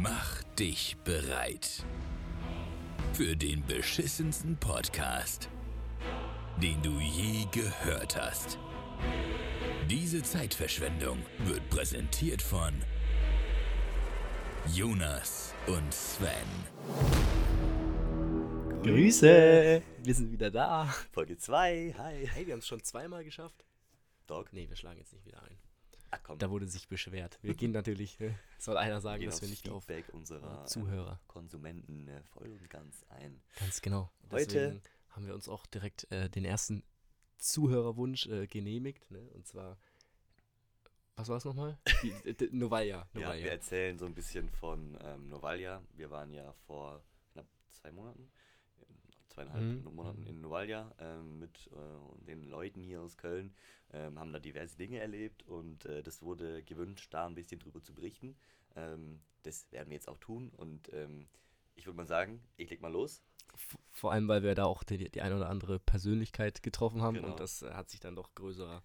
Mach dich bereit für den beschissensten Podcast, den du je gehört hast. Diese Zeitverschwendung wird präsentiert von Jonas und Sven. Grüße! Wir sind wieder da. Folge 2, hi. Hey, wir haben es schon zweimal geschafft. Dog. Nee, wir schlagen jetzt nicht wieder ein. Ach Da wurde sich beschwert. Wir gehen natürlich, äh, soll einer sagen, dass wir nicht auf Feedback unserer Zuhörer. Konsumenten voll und ganz ein. Ganz genau. Heute- Deswegen haben wir uns auch direkt äh, den ersten Zuhörerwunsch äh, genehmigt. Ne? Und zwar, was war es nochmal? Novalia. Ja, wir erzählen so ein bisschen von ähm, Novalia. Wir waren ja vor knapp zwei Monaten, zweieinhalb Mhm. Monaten in Novalia ähm, mit äh, den Leuten hier aus Köln, ähm, haben da diverse Dinge erlebt und äh, das wurde gewünscht, da ein bisschen drüber zu berichten. Ähm, das werden wir jetzt auch tun und ähm, ich würde mal sagen, ich leg mal los. Vor allem, weil wir da auch die, die eine oder andere Persönlichkeit getroffen haben Genau. und das äh, hat sich dann doch größerer.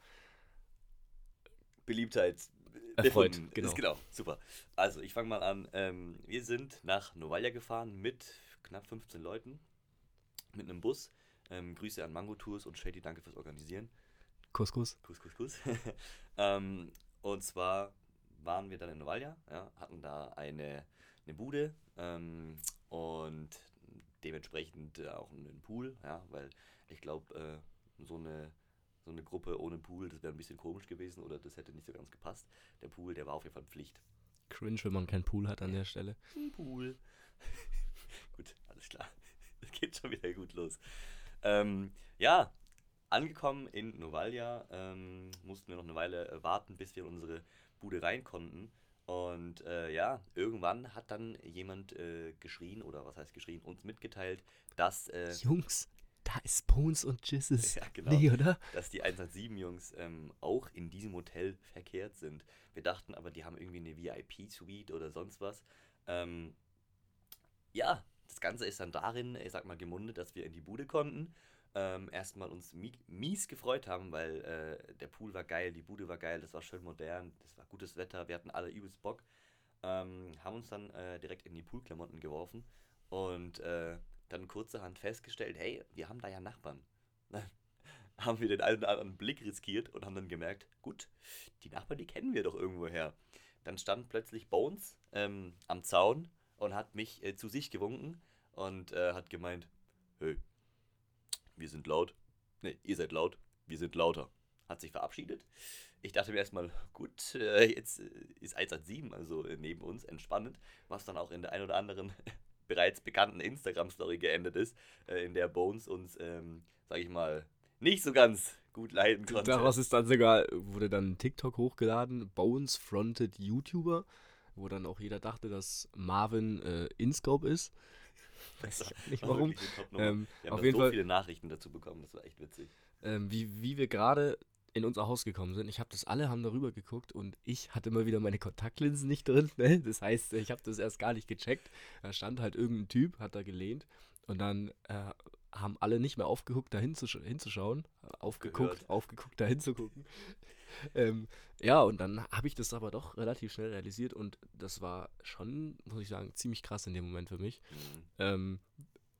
Beliebtheit Erfreut, genau. Ist genau, super. Also, ich fange mal an. Ähm, wir sind nach Novalia gefahren mit knapp 15 Leuten, mit einem Bus. Ähm, Grüße an Mango Tours und Shady, danke fürs Organisieren. Couscous. Kuss, Kuss, Kuss. ähm, und zwar waren wir dann in Novalia, ja, hatten da eine, eine Bude ähm, und dementsprechend äh, auch einen Pool, ja, weil ich glaube, äh, so eine so eine Gruppe ohne Pool, das wäre ein bisschen komisch gewesen oder das hätte nicht so ganz gepasst. Der Pool, der war auf jeden Fall Pflicht. Cringe, wenn man keinen Pool hat an der Stelle. Pool. gut, alles klar. Geht schon wieder gut los. Ähm, ja, angekommen in Novalia ähm, mussten wir noch eine Weile äh, warten, bis wir in unsere Bude rein konnten. Und äh, ja, irgendwann hat dann jemand äh, geschrien, oder was heißt geschrien, uns mitgeteilt, dass, äh, Jungs, da ist Bones und Jizzes. Ja, genau. Nee, oder? dass die 117-Jungs ähm, auch in diesem Hotel verkehrt sind. Wir dachten aber, die haben irgendwie eine VIP-Suite oder sonst was. Ähm, ja, das Ganze ist dann darin, ich sag mal, gemundet, dass wir in die Bude konnten. Ähm, erstmal uns mi mies gefreut haben, weil äh, der Pool war geil, die Bude war geil, das war schön modern, das war gutes Wetter, wir hatten alle übelst Bock. Ähm, haben uns dann äh, direkt in die Poolklamotten geworfen und äh, dann kurzerhand festgestellt, hey, wir haben da ja Nachbarn. Haben wir den einen oder anderen Blick riskiert und haben dann gemerkt, gut, die Nachbarn, die kennen wir doch irgendwoher. Dann stand plötzlich Bones ähm, am Zaun und hat mich äh, zu sich gewunken und äh, hat gemeint, hey, wir sind laut. Ne, ihr seid laut, wir sind lauter. Hat sich verabschiedet. Ich dachte mir erstmal, gut, äh, jetzt äh, ist 117, also äh, neben uns, entspannend, was dann auch in der ein oder anderen bereits bekannten Instagram-Story geendet ist, äh, in der Bones uns, ähm, sag ich mal, nicht so ganz gut leiden konnte. Daraus ist dann sogar, wurde dann TikTok hochgeladen, Bones Fronted YouTuber, wo dann auch jeder dachte, dass Marvin äh, InScope ist. Weiß ich nicht War warum. Ähm, wir haben auf jeden so Fall- viele Nachrichten dazu bekommen, das war echt witzig. Ähm, wie, wie wir gerade in unser Haus gekommen sind. Ich habe das, alle haben darüber geguckt und ich hatte immer wieder meine Kontaktlinsen nicht drin. Ne? Das heißt, ich habe das erst gar nicht gecheckt. Da stand halt irgendein Typ, hat da gelehnt und dann äh, haben alle nicht mehr aufgeguckt, da hinzusch hinzuschauen. Aufgeguckt, Gehört. aufgeguckt, da hinzugucken. Ähm, ja, und dann habe ich das aber doch relativ schnell realisiert und das war schon, muss ich sagen, ziemlich krass in dem Moment für mich. Mhm. Ähm,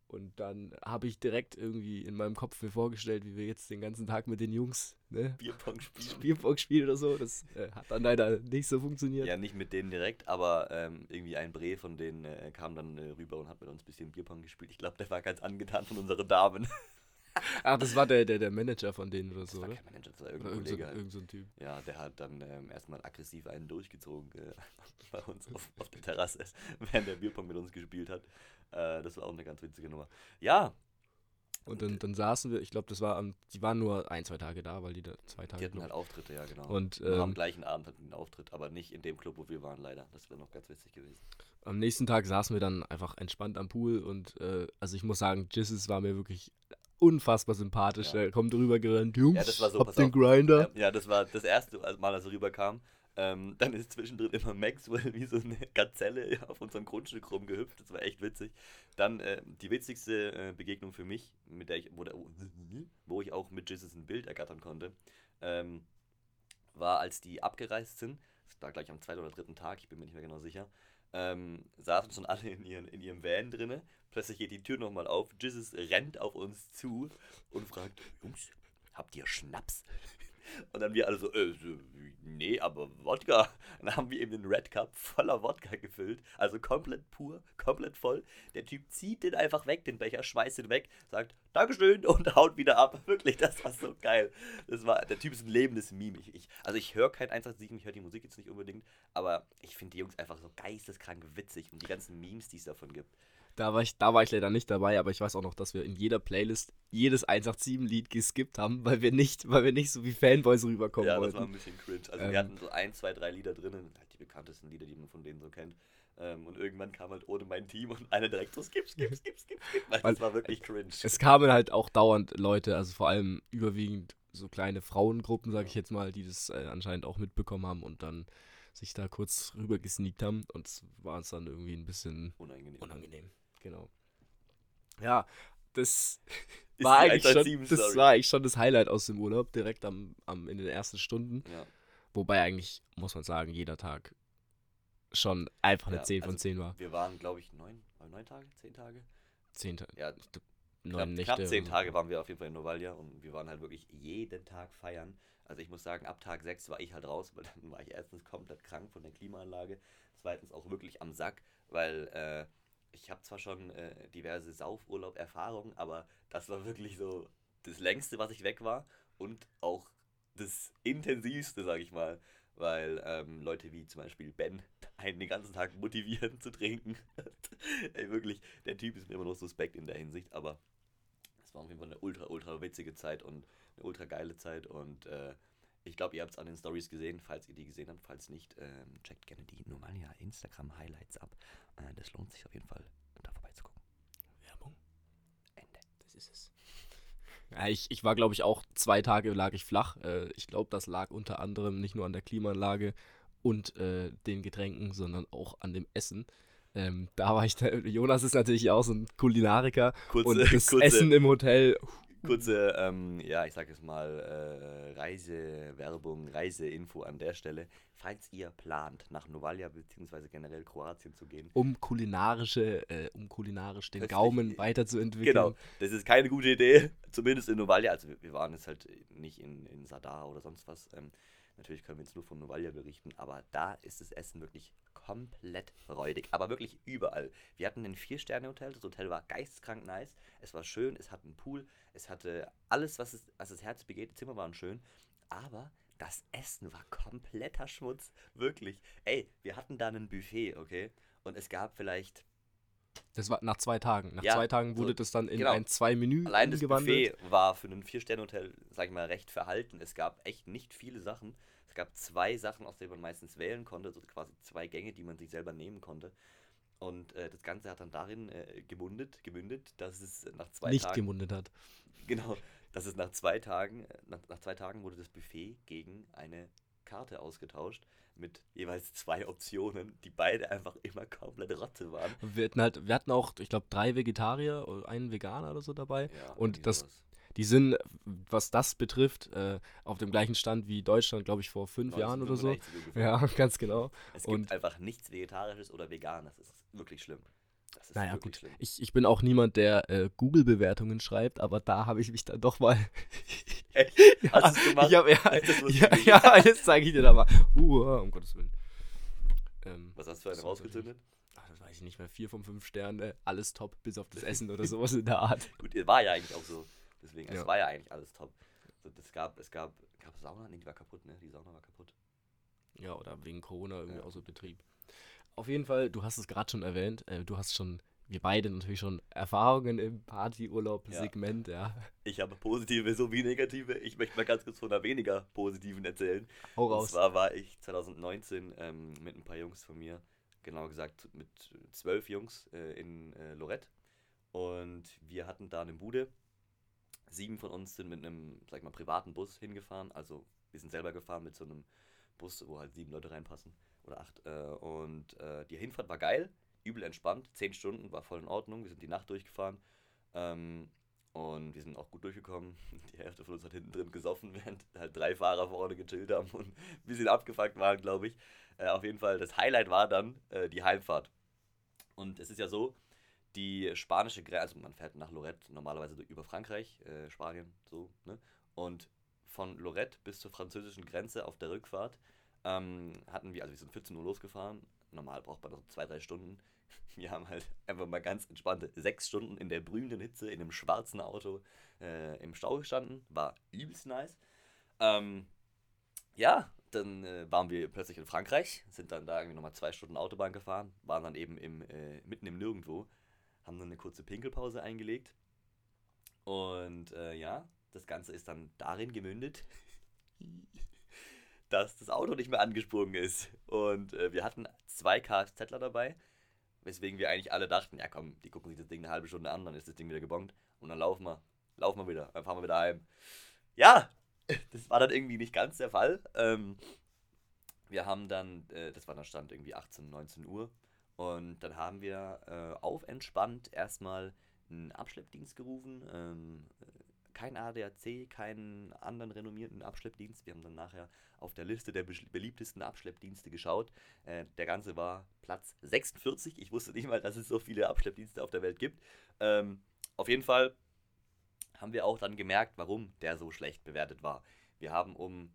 und dann habe ich direkt irgendwie in meinem Kopf mir vorgestellt, wie wir jetzt den ganzen Tag mit den Jungs ne, Bierpong spielen. Spielbock spielen oder so. Das äh, hat dann leider nicht so funktioniert. Ja, nicht mit denen direkt, aber ähm, irgendwie ein Bre von denen äh, kam dann äh, rüber und hat mit uns ein bisschen Bierpong gespielt. Ich glaube, der war ganz angetan von unseren Damen. Ach, das war der, der, der Manager von denen oder Das so, war oder? kein Manager, das war Oder irgendein irgend so, Kollege. irgend so ein Typ. Ja, der hat dann ähm, erstmal aggressiv einen durchgezogen äh, bei uns auf, auf der Terrasse, während der Bierpong mit uns gespielt hat. Äh, das war auch eine ganz witzige Nummer. Ja, Und dann, dann saßen wir, ich glaube, das war am, die waren nur ein, zwei Tage da, weil die da zwei Tage. die hatten halt Auftritte, ja genau. Und, Noch am ähm, gleichen Abend hatten die einen Auftritt, aber nicht in dem Club, wo wir waren, leider. Das wäre noch ganz witzig gewesen. Am nächsten Tag saßen wir dann einfach entspannt am Pool und äh, also ich muss sagen, Jizzes war mir wirklich unfassbar sympathisch. Ja. Er kommt drüber gerannt, Jungs, Ja, das war so, pass den auf. Grinder. Ja, ja, das war das erste Mal, als er rüberkam. Ähm, dann ist zwischendrin immer Maxwell wie so eine Gazelle auf unserem Grundstück rumgehüpft. Das war echt witzig. Dann äh, die witzigste äh, Begegnung für mich, mit der ich, wo, der, wo ich auch mit Jesus ein Bild ergattern konnte, ähm, war, als die abgereist sind. Das war gleich am zweiten oder dritten Tag, ich bin mir nicht mehr genau sicher. Ähm, saßen schon alle in, ihren, in ihrem Van drinne. Plötzlich geht die Tür nochmal auf. Jesus rennt auf uns zu und fragt, Jungs, habt ihr Schnaps? Und dann wir alle so, äh, nee, aber Wodka. Und dann haben wir eben den Red Cup voller Wodka gefüllt. Also komplett pur, komplett voll. Der Typ zieht den einfach weg, den Becher, schmeißt ihn weg, sagt Dankeschön und haut wieder ab. Wirklich, das war so geil. Das war, der Typ ist ein lebendes Meme. Ich, ich, also ich höre kein 187, ich höre die Musik jetzt nicht unbedingt, aber ich finde die Jungs einfach so geisteskrank witzig und die ganzen Memes, die es davon gibt. Da war, ich, da war ich leider nicht dabei, aber ich weiß auch noch, dass wir in jeder Playlist jedes 187-Lied geskippt haben, weil wir nicht, weil wir nicht so wie Fanboys rüberkommen Ja, wollten. das war ein bisschen cringe. Also Ähm. wir hatten so ein, zwei, drei Lieder drinnen, halt die bekanntesten Lieder, die man von denen so kennt. Ähm, und irgendwann kam halt ohne mein Team und einer direkt so skip, skip, skip, skip, skip. Weil Weil- das war wirklich cringe. Es kamen halt auch dauernd Leute, also vor allem überwiegend so kleine Frauengruppen, sag ich jetzt mal, die das äh, anscheinend auch mitbekommen haben und dann sich da kurz rüber gesneakt haben und es war uns dann irgendwie ein bisschen Unangenehm. unangenehm. Genau. Ja, das war eigentlich schon, 187 das war eigentlich schon das Highlight aus dem Urlaub, direkt am, am, in den ersten Stunden. Ja. Wobei eigentlich, muss man sagen, jeder Tag schon einfach eine Ja, 10 von also 10 war. Wir waren, glaube ich, neun, neun Tage, zehn Tage? Zehn, Ta- Ja, neun knapp, Nächte. knapp zehn. Tage waren wir auf jeden Fall in Novalia und wir waren halt wirklich jeden Tag feiern. Also ich muss sagen, ab Tag 6 war ich halt raus, weil dann war ich erstens komplett krank von der Klimaanlage, zweitens auch wirklich am Sack, weil äh, ich habe zwar schon äh, diverse Saufurlaub-Erfahrungen, aber das war wirklich so das längste, was ich weg war und auch das intensivste, sage ich mal, weil ähm, Leute wie zum Beispiel Ben einen den ganzen Tag motivieren zu trinken. Ey, wirklich, der Typ ist mir immer noch suspekt in der Hinsicht, aber es war auf jeden Fall eine ultra, ultra witzige Zeit und eine ultra geile Zeit und äh, ich glaube, ihr habt es an den Stories gesehen, falls ihr die gesehen habt. Falls nicht, ähm, checkt gerne die Nomalia Instagram Highlights ab. Äh, das lohnt sich auf jeden Fall, da vorbeizugucken. Werbung. Ende. Das ist es. Ja, ich, ich war, glaube ich, auch zwei Tage lag ich flach. Äh, ich glaube, das lag unter anderem nicht nur an der Klimaanlage und äh, den Getränken, sondern auch an dem Essen. Ähm, da war ich, da, Jonas ist natürlich auch so ein Kulinariker Kurze, und das kurze, Essen im Hotel, kurze ähm, ja, ich sag jetzt mal, äh, Reisewerbung, Reiseinfo an der Stelle. Falls ihr plant, nach Novalia bzw. generell Kroatien zu gehen, um kulinarische, äh, um kulinarisch den Gaumen äh, weiterzuentwickeln. Genau, das ist keine gute Idee, zumindest in Novalia. Also wir, waren jetzt halt nicht in, in Sadar oder sonst was. Ähm, natürlich können wir jetzt nur von Novalia berichten, aber da ist das Essen wirklich komplett räudig. Aber wirklich überall. Wir hatten ein Vier-Sterne-Hotel, das Hotel war geisteskrank nice. Es war schön, es hatte einen Pool, es hatte alles, was, es, was das Herz begeht. Die Zimmer waren schön, aber das Essen war kompletter Schmutz. Wirklich. Ey, wir hatten da ein Buffet, okay? Und es gab vielleicht Das war nach zwei Tagen. Nach Ja, zwei Tagen so, wurde das dann in genau. ein Zwei-Menü Allein das. Buffet war für ein Vier-Sterne-Hotel, sag ich mal, recht verhalten. Es gab echt nicht viele Sachen. Es gab zwei Sachen, aus denen man meistens wählen konnte, so quasi zwei Gänge, die man sich selber nehmen konnte. Und äh, das Ganze hat dann darin äh, gemündet, gemündet, dass es nach zwei nicht Tagen. gemundet hat. Genau, dass es nach zwei Tagen, äh, nach, nach zwei Tagen wurde das Buffet gegen eine Karte ausgetauscht mit jeweils zwei Optionen, die beide einfach immer komplett Rotze waren. Wir hatten halt, wir hatten auch, ich glaube, drei Vegetarier oder einen Veganer oder so dabei. Ja, Und das- sowas. Die sind, was das betrifft, äh, auf dem gleichen Stand wie Deutschland, glaube ich, vor fünf Jahren oder so. 1965 ungefähr. Ja, ganz genau. Es gibt Und- einfach nichts Vegetarisches oder Veganes. Das ist wirklich schlimm. Das ist Naja, wirklich gut. schlimm. Ich, ich bin auch niemand, der äh, Google-Bewertungen schreibt, aber da habe ich mich dann doch mal. Echt? ja, Hast du's gemacht? Ich hab, ja, Das ja, ja, jetzt zeige ich dir da mal. Uh, um Gottes Willen. Ähm, Was hast du für einen So, rausgezündet? ach, das weiß ich nicht mehr. Vier von fünf Sterne, alles top, bis auf das Essen oder sowas in der Art. Gut, war ja eigentlich auch so. Deswegen, es Ja. war ja eigentlich alles top. So, das gab, es gab, gab es Sauna? Nee, die war kaputt, ne? Die Sauna war kaputt. Ja, oder wegen Corona irgendwie Ja. außer Betrieb. Auf jeden Fall, du hast es gerade schon erwähnt, äh, du hast schon, wir beide natürlich schon Erfahrungen im Partyurlaub-Segment, ja. Ich habe positive sowie negative. Ich möchte mal ganz kurz von einer weniger positiven erzählen. Hau Und raus. zwar war ich 2019 ähm, mit ein paar Jungs von mir, genau gesagt mit zwölf Jungs äh, in äh, Lorette. Und wir hatten da eine Bude. Sieben von uns sind mit einem, sag ich mal, privaten Bus hingefahren. Also wir sind selber gefahren mit so einem Bus, wo halt sieben Leute reinpassen. Oder acht. Äh, und äh, die Hinfahrt war geil, übel entspannt. Zehn Stunden war voll in Ordnung. Wir sind die Nacht durchgefahren. Ähm, Und wir sind auch gut durchgekommen. Die Hälfte von uns hat hinten drin gesoffen, während halt drei Fahrer vorne gechillt haben und ein bisschen abgefuckt waren, glaube ich. Äh, auf jeden Fall, das Highlight war dann äh, die Heimfahrt. Und es ist ja so, die spanische Grenze, also man fährt nach Lorette normalerweise über Frankreich, äh, Spanien, so, ne? Und von Lorette bis zur französischen Grenze auf der Rückfahrt ähm, hatten wir, also wir sind 14 Uhr losgefahren. Normal braucht man noch zwei, drei Stunden. Wir haben halt einfach mal ganz entspannte sechs Stunden in der brühenden Hitze in einem schwarzen Auto äh, im Stau gestanden. War übelst nice. Ähm, ja, dann äh, waren wir plötzlich in Frankreich, sind dann da irgendwie nochmal zwei Stunden Autobahn gefahren, waren dann eben im, äh, mitten im Nirgendwo, haben dann eine kurze Pinkelpause eingelegt. Und äh, ja, das Ganze ist dann darin gemündet, dass das Auto nicht mehr angesprungen ist. Und äh, wir hatten zwei Kfzler dabei, weswegen wir eigentlich alle dachten, ja komm, die gucken sich das Ding eine halbe Stunde an, dann ist das Ding wieder gebongt und dann laufen wir, laufen wir wieder, dann fahren wir wieder heim. Ja, das war dann irgendwie nicht ganz der Fall. Ähm, wir haben dann, äh, das war dann Stand irgendwie 18, 19 Uhr und dann haben wir äh, auf entspannt erstmal einen Abschleppdienst gerufen. Ähm, kein ADAC, keinen anderen renommierten Abschleppdienst. Wir haben dann nachher auf der Liste der beliebtesten Abschleppdienste geschaut. Äh, der ganze war Platz 46. Ich wusste nicht mal, dass es so viele Abschleppdienste auf der Welt gibt. Ähm, auf jeden Fall haben wir auch dann gemerkt, warum der so schlecht bewertet war. Wir haben um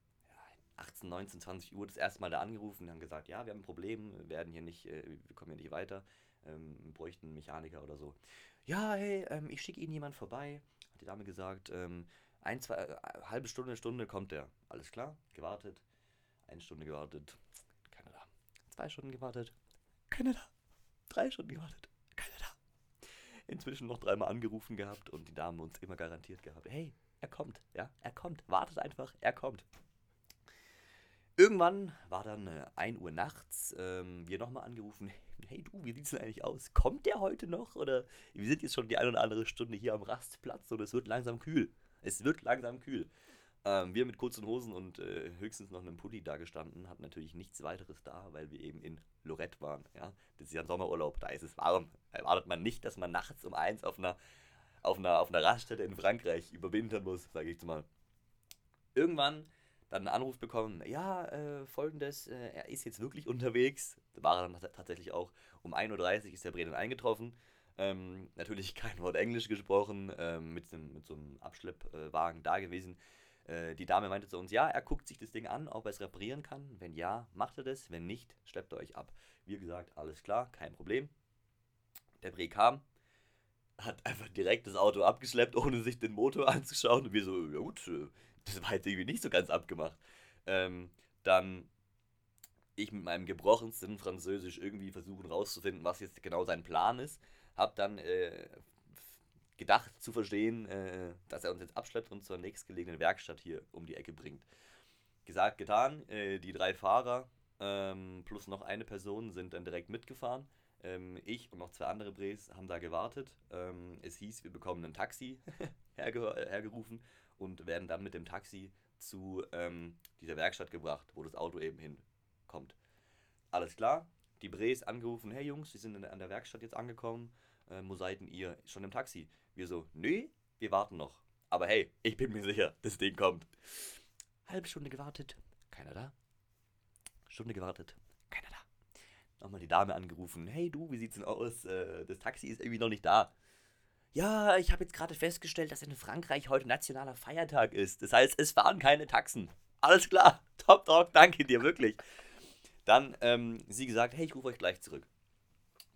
18, 19, 20 Uhr das erste Mal da angerufen und haben gesagt, ja, wir haben ein Problem, wir werden hier nicht, äh, wir kommen hier nicht weiter, ähm, bräuchten einen Mechaniker oder so. Ja, hey, ähm, ich schicke Ihnen jemand vorbei, hat die Dame gesagt. Ähm, ein, zwei, äh, halbe Stunde, Stunde kommt der. Alles klar, gewartet. Eine Stunde gewartet, keiner da. Zwei Stunden gewartet, keiner da. Drei Stunden gewartet, keiner da. Inzwischen noch dreimal angerufen gehabt und die Dame uns immer garantiert gehabt, hey, er kommt, ja, er kommt. Wartet einfach, er kommt. Irgendwann war dann äh, 1 Uhr nachts, ähm, wir nochmal angerufen, hey du, wie sieht's denn eigentlich aus? Kommt der heute noch? Oder wir sind jetzt schon die eine oder andere Stunde hier am Rastplatz und es wird langsam kühl. Es wird langsam kühl. Ähm, wir mit kurzen Hosen und äh, höchstens noch einem Pulli da gestanden, hatten natürlich nichts weiteres da, weil wir eben in Lorette waren. Ja? Das ist ja ein Sommerurlaub, da ist es warm. Erwartet man nicht, dass man nachts um eins auf einer, auf einer, auf einer Raststätte in Frankreich überwintern muss, sage ich jetzt mal. Irgendwann dann einen Anruf bekommen, ja, äh, folgendes, äh, er ist jetzt wirklich unterwegs. War er dann tatsächlich auch. Um 1.30 Uhr ist der Brennan eingetroffen. Ähm, natürlich kein Wort Englisch gesprochen, ähm, mit, einem, mit so einem Abschleppwagen da gewesen. Äh, die Dame meinte zu uns, ja, er guckt sich das Ding an, ob er es reparieren kann. Wenn ja, macht er das. Wenn nicht, schleppt er euch ab. Wir gesagt, alles klar, kein Problem. Der Bre kam, hat einfach direkt das Auto abgeschleppt, ohne sich den Motor anzuschauen. Und wir so, ja gut, äh, das war jetzt irgendwie nicht so ganz abgemacht. Ähm, dann ich mit meinem gebrochensten Französisch irgendwie versuchen rauszufinden, was jetzt genau sein Plan ist. Hab dann äh, gedacht zu verstehen, äh, dass er uns jetzt abschleppt und zur nächstgelegenen Werkstatt hier um die Ecke bringt. Gesagt, getan. Äh, die drei Fahrer ähm, plus noch eine Person sind dann direkt mitgefahren. Ähm, ich und noch zwei andere Bres haben da gewartet. Ähm, es hieß, wir bekommen ein Taxi herge hergerufen und werden dann mit dem Taxi zu ähm, dieser Werkstatt gebracht, wo das Auto eben hinkommt. Alles klar, die Bres angerufen, hey Jungs, wir sind an der Werkstatt jetzt angekommen, äh, wo seid ihr? Schon im Taxi. Wir so, nee, wir warten noch. Aber hey, ich bin mir sicher, das Ding kommt. Halbe Stunde gewartet, keiner da. Stunde gewartet, keiner da. Nochmal die Dame angerufen, hey du, wie sieht's denn aus? Äh, das Taxi ist irgendwie noch nicht da. Ja, ich habe jetzt gerade festgestellt, dass in Frankreich heute nationaler Feiertag ist. Das heißt, es fahren keine Taxen. Alles klar. Top Talk, danke dir, wirklich. Dann ähm, sie gesagt, hey, ich rufe euch gleich zurück.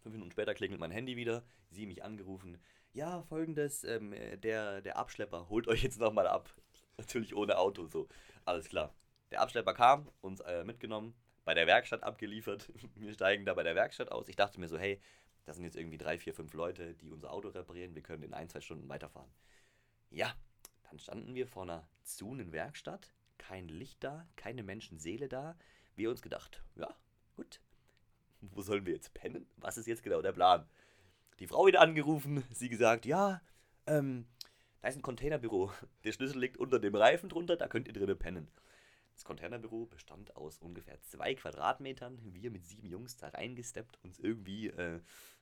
Fünf Minuten später klingelt mein Handy wieder. Sie mich angerufen. Ja, folgendes, ähm, der, der Abschlepper holt euch jetzt nochmal ab. Natürlich ohne Auto, so. Alles klar. Der Abschlepper kam, uns äh, mitgenommen, bei der Werkstatt abgeliefert. Wir steigen da bei der Werkstatt aus. Ich dachte mir so, hey, das sind jetzt irgendwie drei, vier, fünf Leute, die unser Auto reparieren. Wir können in ein, zwei Stunden weiterfahren. Ja, dann standen wir vor einer zunen Werkstatt. Kein Licht da, keine Menschenseele da. Wir uns gedacht, ja, gut. Wo sollen wir jetzt pennen? Was ist jetzt genau der Plan? Die Frau wieder angerufen, sie gesagt, ja, ähm, da ist ein Containerbüro. Der Schlüssel liegt unter dem Reifen drunter, da könnt ihr drinnen pennen. Das Containerbüro bestand aus ungefähr zwei Quadratmetern. Wir mit sieben Jungs da reingesteppt, uns irgendwie äh,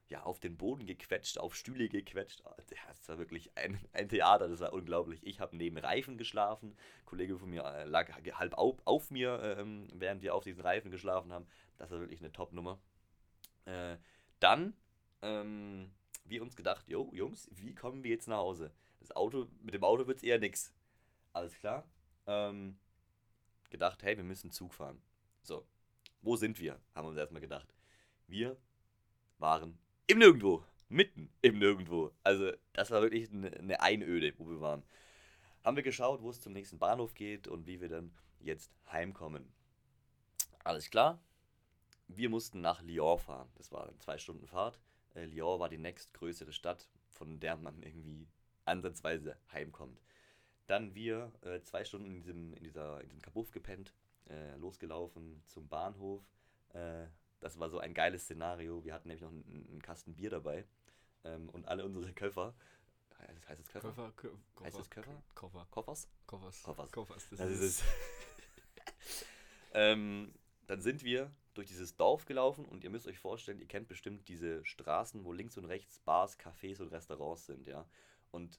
ja, auf den Boden gequetscht, auf Stühle gequetscht. Ah, das war wirklich ein, ein Theater, das war unglaublich. Ich habe neben Reifen geschlafen. Ein Kollege von mir äh, lag halb auf, auf mir, ähm, während wir auf diesen Reifen geschlafen haben. Das war wirklich eine Top-Nummer. Äh, dann ähm, wir uns gedacht, jo, Jungs, wie kommen wir jetzt nach Hause? Das Auto, mit dem Auto wird es eher nix. Alles klar. Ähm, gedacht, hey, wir müssen Zug fahren. So, wo sind wir? Haben wir uns erstmal gedacht. Wir waren im Nirgendwo. Mitten im Nirgendwo. Also, das war wirklich eine, Einöde, wo wir waren. Haben wir geschaut, wo es zum nächsten Bahnhof geht und wie wir dann jetzt heimkommen. Alles klar. Wir mussten nach Lyon fahren. Das war eine zwei Stunden Fahrt. Äh, Lyon war die nächstgrößere Stadt, von der man irgendwie ansatzweise heimkommt. Dann wir äh, zwei Stunden in diesem, in dieser, in diesem Kabuff gepennt, äh, losgelaufen zum Bahnhof. Äh, das war so ein geiles Szenario. Wir hatten nämlich noch einen, einen Kasten Bier dabei ähm, und alle unsere Köffer. Heißt es Köffer? Köffer, Kö Koffer, heißt es Köffer? Koffer. Koffers? Koffers. Koffers. Koffers. Das, das ist es. ähm, dann sind wir durch dieses Dorf gelaufen und ihr müsst euch vorstellen, ihr kennt bestimmt diese Straßen, wo links und rechts Bars, Cafés und Restaurants sind, ja. Und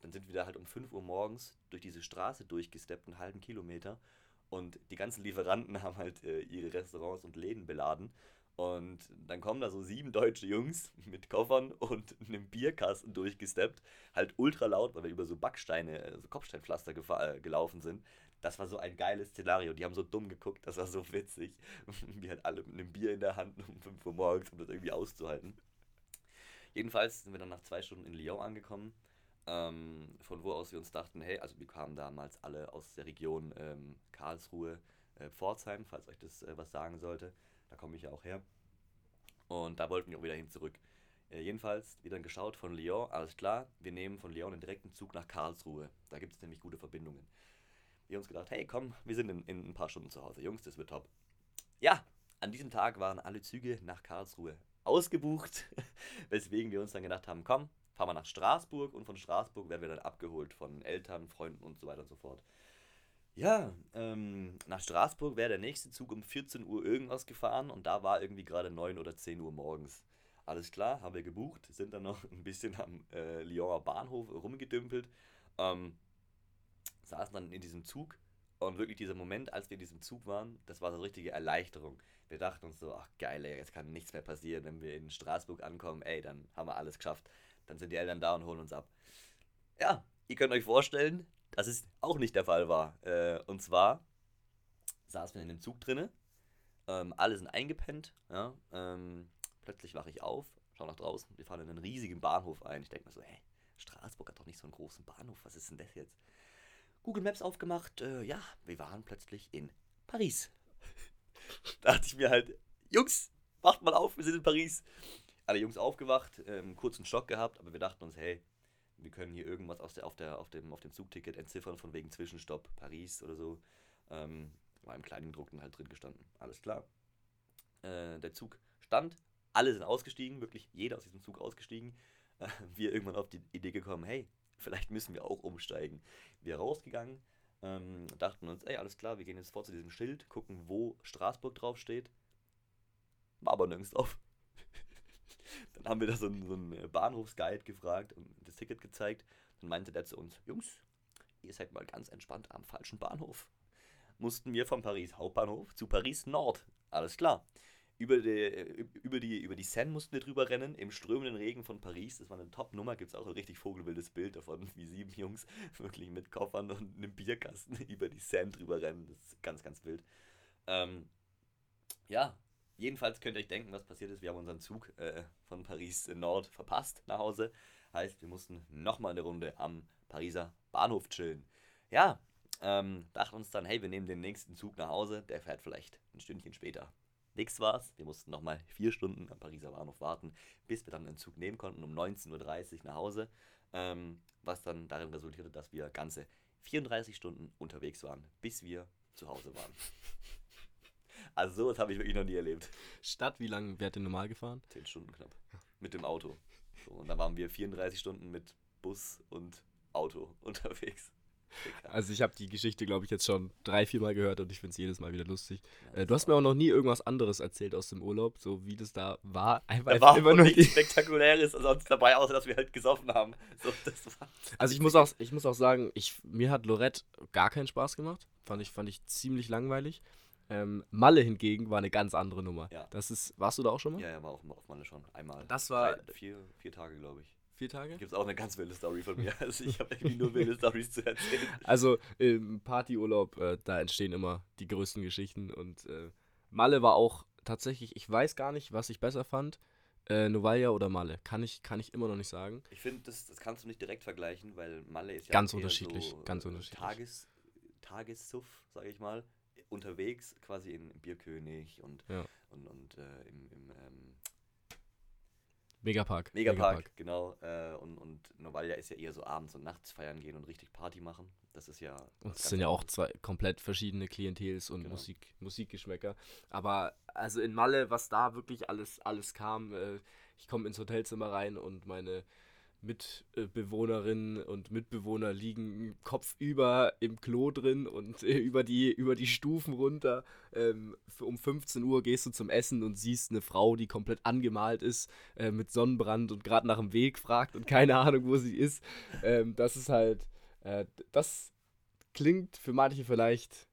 dann sind wir da halt um 5 Uhr morgens durch diese Straße durchgesteppt, einen halben Kilometer. Und die ganzen Lieferanten haben halt äh, ihre Restaurants und Läden beladen. Und dann kommen da so sieben deutsche Jungs mit Koffern und einem Bierkasten durchgesteppt. Halt ultra laut, weil wir über so Backsteine, äh, so Kopfsteinpflaster äh, gelaufen sind. Das war so ein geiles Szenario. Die haben so dumm geguckt, das war so witzig. Wir halt alle mit einem Bier in der Hand um 5 Uhr morgens, um das irgendwie auszuhalten. Jedenfalls sind wir dann nach zwei Stunden in Lyon angekommen. Ähm, von wo aus wir uns dachten, hey, also wir kamen damals alle aus der Region ähm, Karlsruhe, äh, Pforzheim, falls euch das äh, was sagen sollte. Da komme ich ja auch her. Und da wollten wir auch wieder hin zurück. Äh, jedenfalls, wir dann geschaut von Lyon, alles klar, wir nehmen von Lyon einen direkten Zug nach Karlsruhe. Da gibt es nämlich gute Verbindungen wir uns gedacht, hey komm, wir sind in, in ein paar Stunden zu Hause. Jungs, das wird top. Ja, an diesem Tag waren alle Züge nach Karlsruhe ausgebucht, weswegen wir uns dann gedacht haben, komm, fahren wir nach Straßburg und von Straßburg werden wir dann abgeholt von Eltern, Freunden und so weiter und so fort. Ja, ähm, nach Straßburg wäre der nächste Zug um 14 Uhr irgendwas gefahren und da war irgendwie gerade 9 oder 10 Uhr morgens. Alles klar, haben wir gebucht, sind dann noch ein bisschen am äh, Lyoner Bahnhof rumgedümpelt. Ähm, saßen dann in diesem Zug und wirklich dieser Moment, als wir in diesem Zug waren, das war so eine richtige Erleichterung. Wir dachten uns so, ach geil, ey, jetzt kann nichts mehr passieren, wenn wir in Straßburg ankommen, ey, dann haben wir alles geschafft. Dann sind die Eltern da und holen uns ab. Ja, ihr könnt euch vorstellen, dass es auch nicht der Fall war. Äh, und zwar saßen wir in dem Zug drinne, ähm, alle sind eingepennt, ja, ähm, plötzlich wache ich auf, schau nach draußen, wir fahren in einen riesigen Bahnhof ein. Ich denke mir so, hey, Straßburg hat doch nicht so einen großen Bahnhof, was ist denn das jetzt? Google Maps aufgemacht. Äh, ja, wir waren plötzlich in Paris. da dachte ich mir halt, Jungs, wacht mal auf, wir sind in Paris. Alle Jungs aufgewacht, ähm, kurzen Schock gehabt, aber wir dachten uns, hey, wir können hier irgendwas aus der, auf, der, auf, dem, auf dem Zugticket entziffern, von wegen Zwischenstopp Paris oder so. Ähm, war im kleinen Druckten halt drin gestanden. Alles klar. Äh, der Zug stand, alle sind ausgestiegen, wirklich jeder aus diesem Zug ausgestiegen. Äh, wir irgendwann auf die Idee gekommen, hey, vielleicht müssen wir auch umsteigen. Wir rausgegangen, ähm, dachten uns, ey, alles klar, wir gehen jetzt vor zu diesem Schild, gucken, wo Straßburg draufsteht. War aber nirgends drauf. Haben wir da so einen, so einen Bahnhofsguide gefragt und das Ticket gezeigt. Dann meinte der zu uns, Jungs, ihr seid mal ganz entspannt am falschen Bahnhof. Mussten wir von Paris Hauptbahnhof zu Paris Nord. Alles klar über die, über, die, über die Seine mussten wir drüber rennen, im strömenden Regen von Paris. Das war eine Top-Nummer, gibt es auch ein richtig vogelwildes Bild davon, wie sieben Jungs wirklich mit Koffern und einem Bierkasten über die Seine drüber rennen. Das ist ganz, ganz wild. Ähm, ja, jedenfalls könnt ihr euch denken, was passiert ist. Wir haben unseren Zug äh, von Paris Nord verpasst nach Hause. Heißt, wir mussten nochmal eine Runde am Pariser Bahnhof chillen. Ja, ähm, dachten uns dann, hey, wir nehmen den nächsten Zug nach Hause, der fährt vielleicht ein Stündchen später. Nichts war's. Wir mussten nochmal vier Stunden am Pariser Bahnhof warten, bis wir dann einen Zug nehmen konnten um 19.30 Uhr nach Hause. Ähm, was dann darin resultierte, dass wir ganze 34 Stunden unterwegs waren, bis wir zu Hause waren. Also sowas habe ich wirklich noch nie erlebt. Stadt, wie lange wärt ihr normal gefahren? Zehn Stunden knapp. Mit dem Auto. So, und dann waren wir 34 Stunden mit Bus und Auto unterwegs. Also ich habe die Geschichte, glaube ich, jetzt schon drei, vier Mal gehört und ich finde es jedes Mal wieder lustig. Ja, Äh, du hast mir auch noch nie irgendwas anderes erzählt aus dem Urlaub, so wie das da war. Einfach Da war immer nur nichts Spektakuläres sonst dabei, außer dass wir halt gesoffen haben. So, Also ich muss auch, ich muss auch sagen, ich, mir hat Lorette gar keinen Spaß gemacht. Fand ich, fand ich ziemlich langweilig. Ähm, Malle hingegen war eine ganz andere Nummer. Ja. Das ist, warst du da auch schon mal? Ja, ja, war auch auf Malle schon. Einmal. Das war- Drei, vier, vier Tage, glaube ich. Vier Tage? Gibt es auch eine ganz wilde Story von mir. Also ich habe irgendwie nur wilde Stories zu erzählen. Also im Partyurlaub, äh, da entstehen immer die größten Geschichten und äh, Malle war auch tatsächlich, ich weiß gar nicht, was ich besser fand, äh, Novalia oder Malle. Kann ich, kann ich immer noch nicht sagen. Ich finde, das, das kannst du nicht direkt vergleichen, weil Malle ist ja Ganz unterschiedlich, so, ganz äh, unterschiedlich. Tages, Tagessuff, sage ich mal, unterwegs quasi in Bierkönig und, Ja. und, und äh, im, im ähm, Megapark. Megapark, genau. Äh, und, und Novalia ist ja eher so abends und nachts feiern gehen und richtig Party machen. Das ist ja. Und es sind ja auch zwei komplett verschiedene Klientels und Genau. Musik, Musikgeschmäcker. Aber also in Malle, was da wirklich alles, alles kam, äh, ich komme ins Hotelzimmer rein und meine Mitbewohnerinnen und Mitbewohner liegen kopfüber im Klo drin und äh, über, die, über die Stufen runter. Ähm, um 15 Uhr gehst du zum Essen und siehst eine Frau, die komplett angemalt ist, äh, mit Sonnenbrand und gerade nach dem Weg fragt und keine Ahnung, wo sie ist. Ähm, das ist halt, äh, das klingt für manche vielleicht,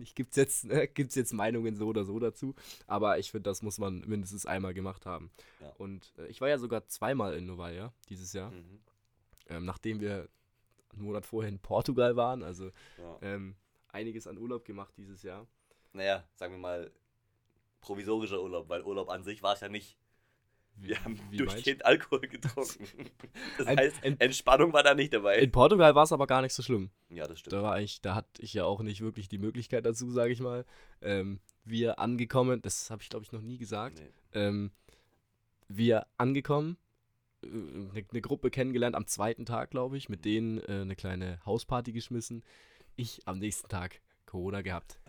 nicht, gibt es jetzt, äh, gibt's jetzt Meinungen so oder so dazu, aber ich finde, das muss man mindestens einmal gemacht haben. Ja. Und äh, ich war ja sogar zweimal in Novaya dieses Jahr, Mhm. ähm, nachdem wir einen Monat vorher in Portugal waren, also Ja. ähm, einiges an Urlaub gemacht dieses Jahr. Naja, sagen wir mal, provisorischer Urlaub, weil Urlaub an sich war es ja nicht. Wir haben wie durchgehend Alkohol getrunken. Das Ein- heißt, ein- Entspannung war da nicht dabei. In Portugal war es aber gar nicht so schlimm. ja, das stimmt. Da war eigentlich, da hatte ich ja auch nicht wirklich die Möglichkeit dazu, sage ich mal. Ähm, wir angekommen, das habe ich glaube ich noch nie gesagt. Nee. Ähm, wir angekommen, eine ne Gruppe kennengelernt am zweiten Tag, glaube ich, mit denen äh, eine kleine Hausparty geschmissen. Ich am nächsten Tag Corona gehabt.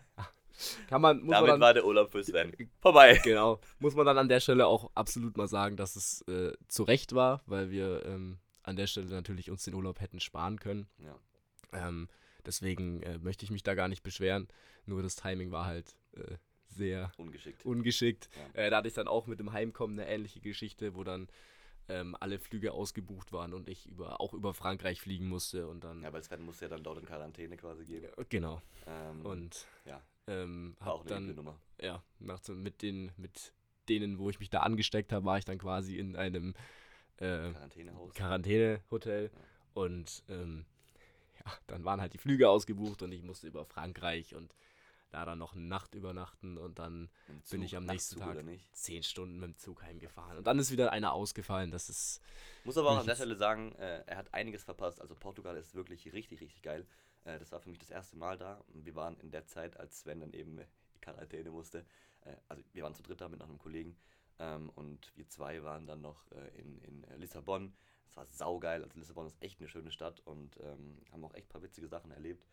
Kann man, muss Damit man dann, war der Urlaub für Sven. Vorbei. genau, muss man dann an der Stelle auch absolut mal sagen, dass es äh, zu Recht war, weil wir ähm, an der Stelle natürlich uns den Urlaub hätten sparen können. Ja. Ähm, deswegen äh, möchte ich mich da gar nicht beschweren. Nur das Timing war halt äh, sehr Ungeschickt. ungeschickt. Ja. Äh, da hatte ich dann auch mit dem Heimkommen eine ähnliche Geschichte, wo dann ähm, alle Flüge ausgebucht waren und ich über, auch über Frankreich fliegen musste und dann. Ja, weil Sven musste ja dann dort in Quarantäne quasi gehen. Ja, genau. Ähm, Und ja, ähm, war auch eine dann Nummer. ja, nach, mit den, mit denen, wo ich mich da angesteckt habe, war ich dann quasi in einem äh, Quarantänehaus. Quarantänehotel Ja. und ähm, ja, dann waren halt die Flüge ausgebucht und ich musste über Frankreich und da dann noch eine Nacht übernachten und dann Im bin Zug, ich am nächsten Tag zehn Stunden mit dem Zug heimgefahren und dann ist wieder einer ausgefallen. Das ist Muss aber auch an der Stelle sagen, äh, er hat einiges verpasst. Also Portugal ist wirklich richtig, richtig geil. Äh, das war für mich das erste Mal da. Wir waren in der Zeit, als Sven dann eben Quarantäne musste. Äh, also wir waren zu dritt da mit noch einem Kollegen. Ähm, und wir zwei waren dann noch äh, in, in äh, Lissabon. Es war saugeil. Also Lissabon ist echt eine schöne Stadt und ähm, haben auch echt ein paar witzige Sachen erlebt.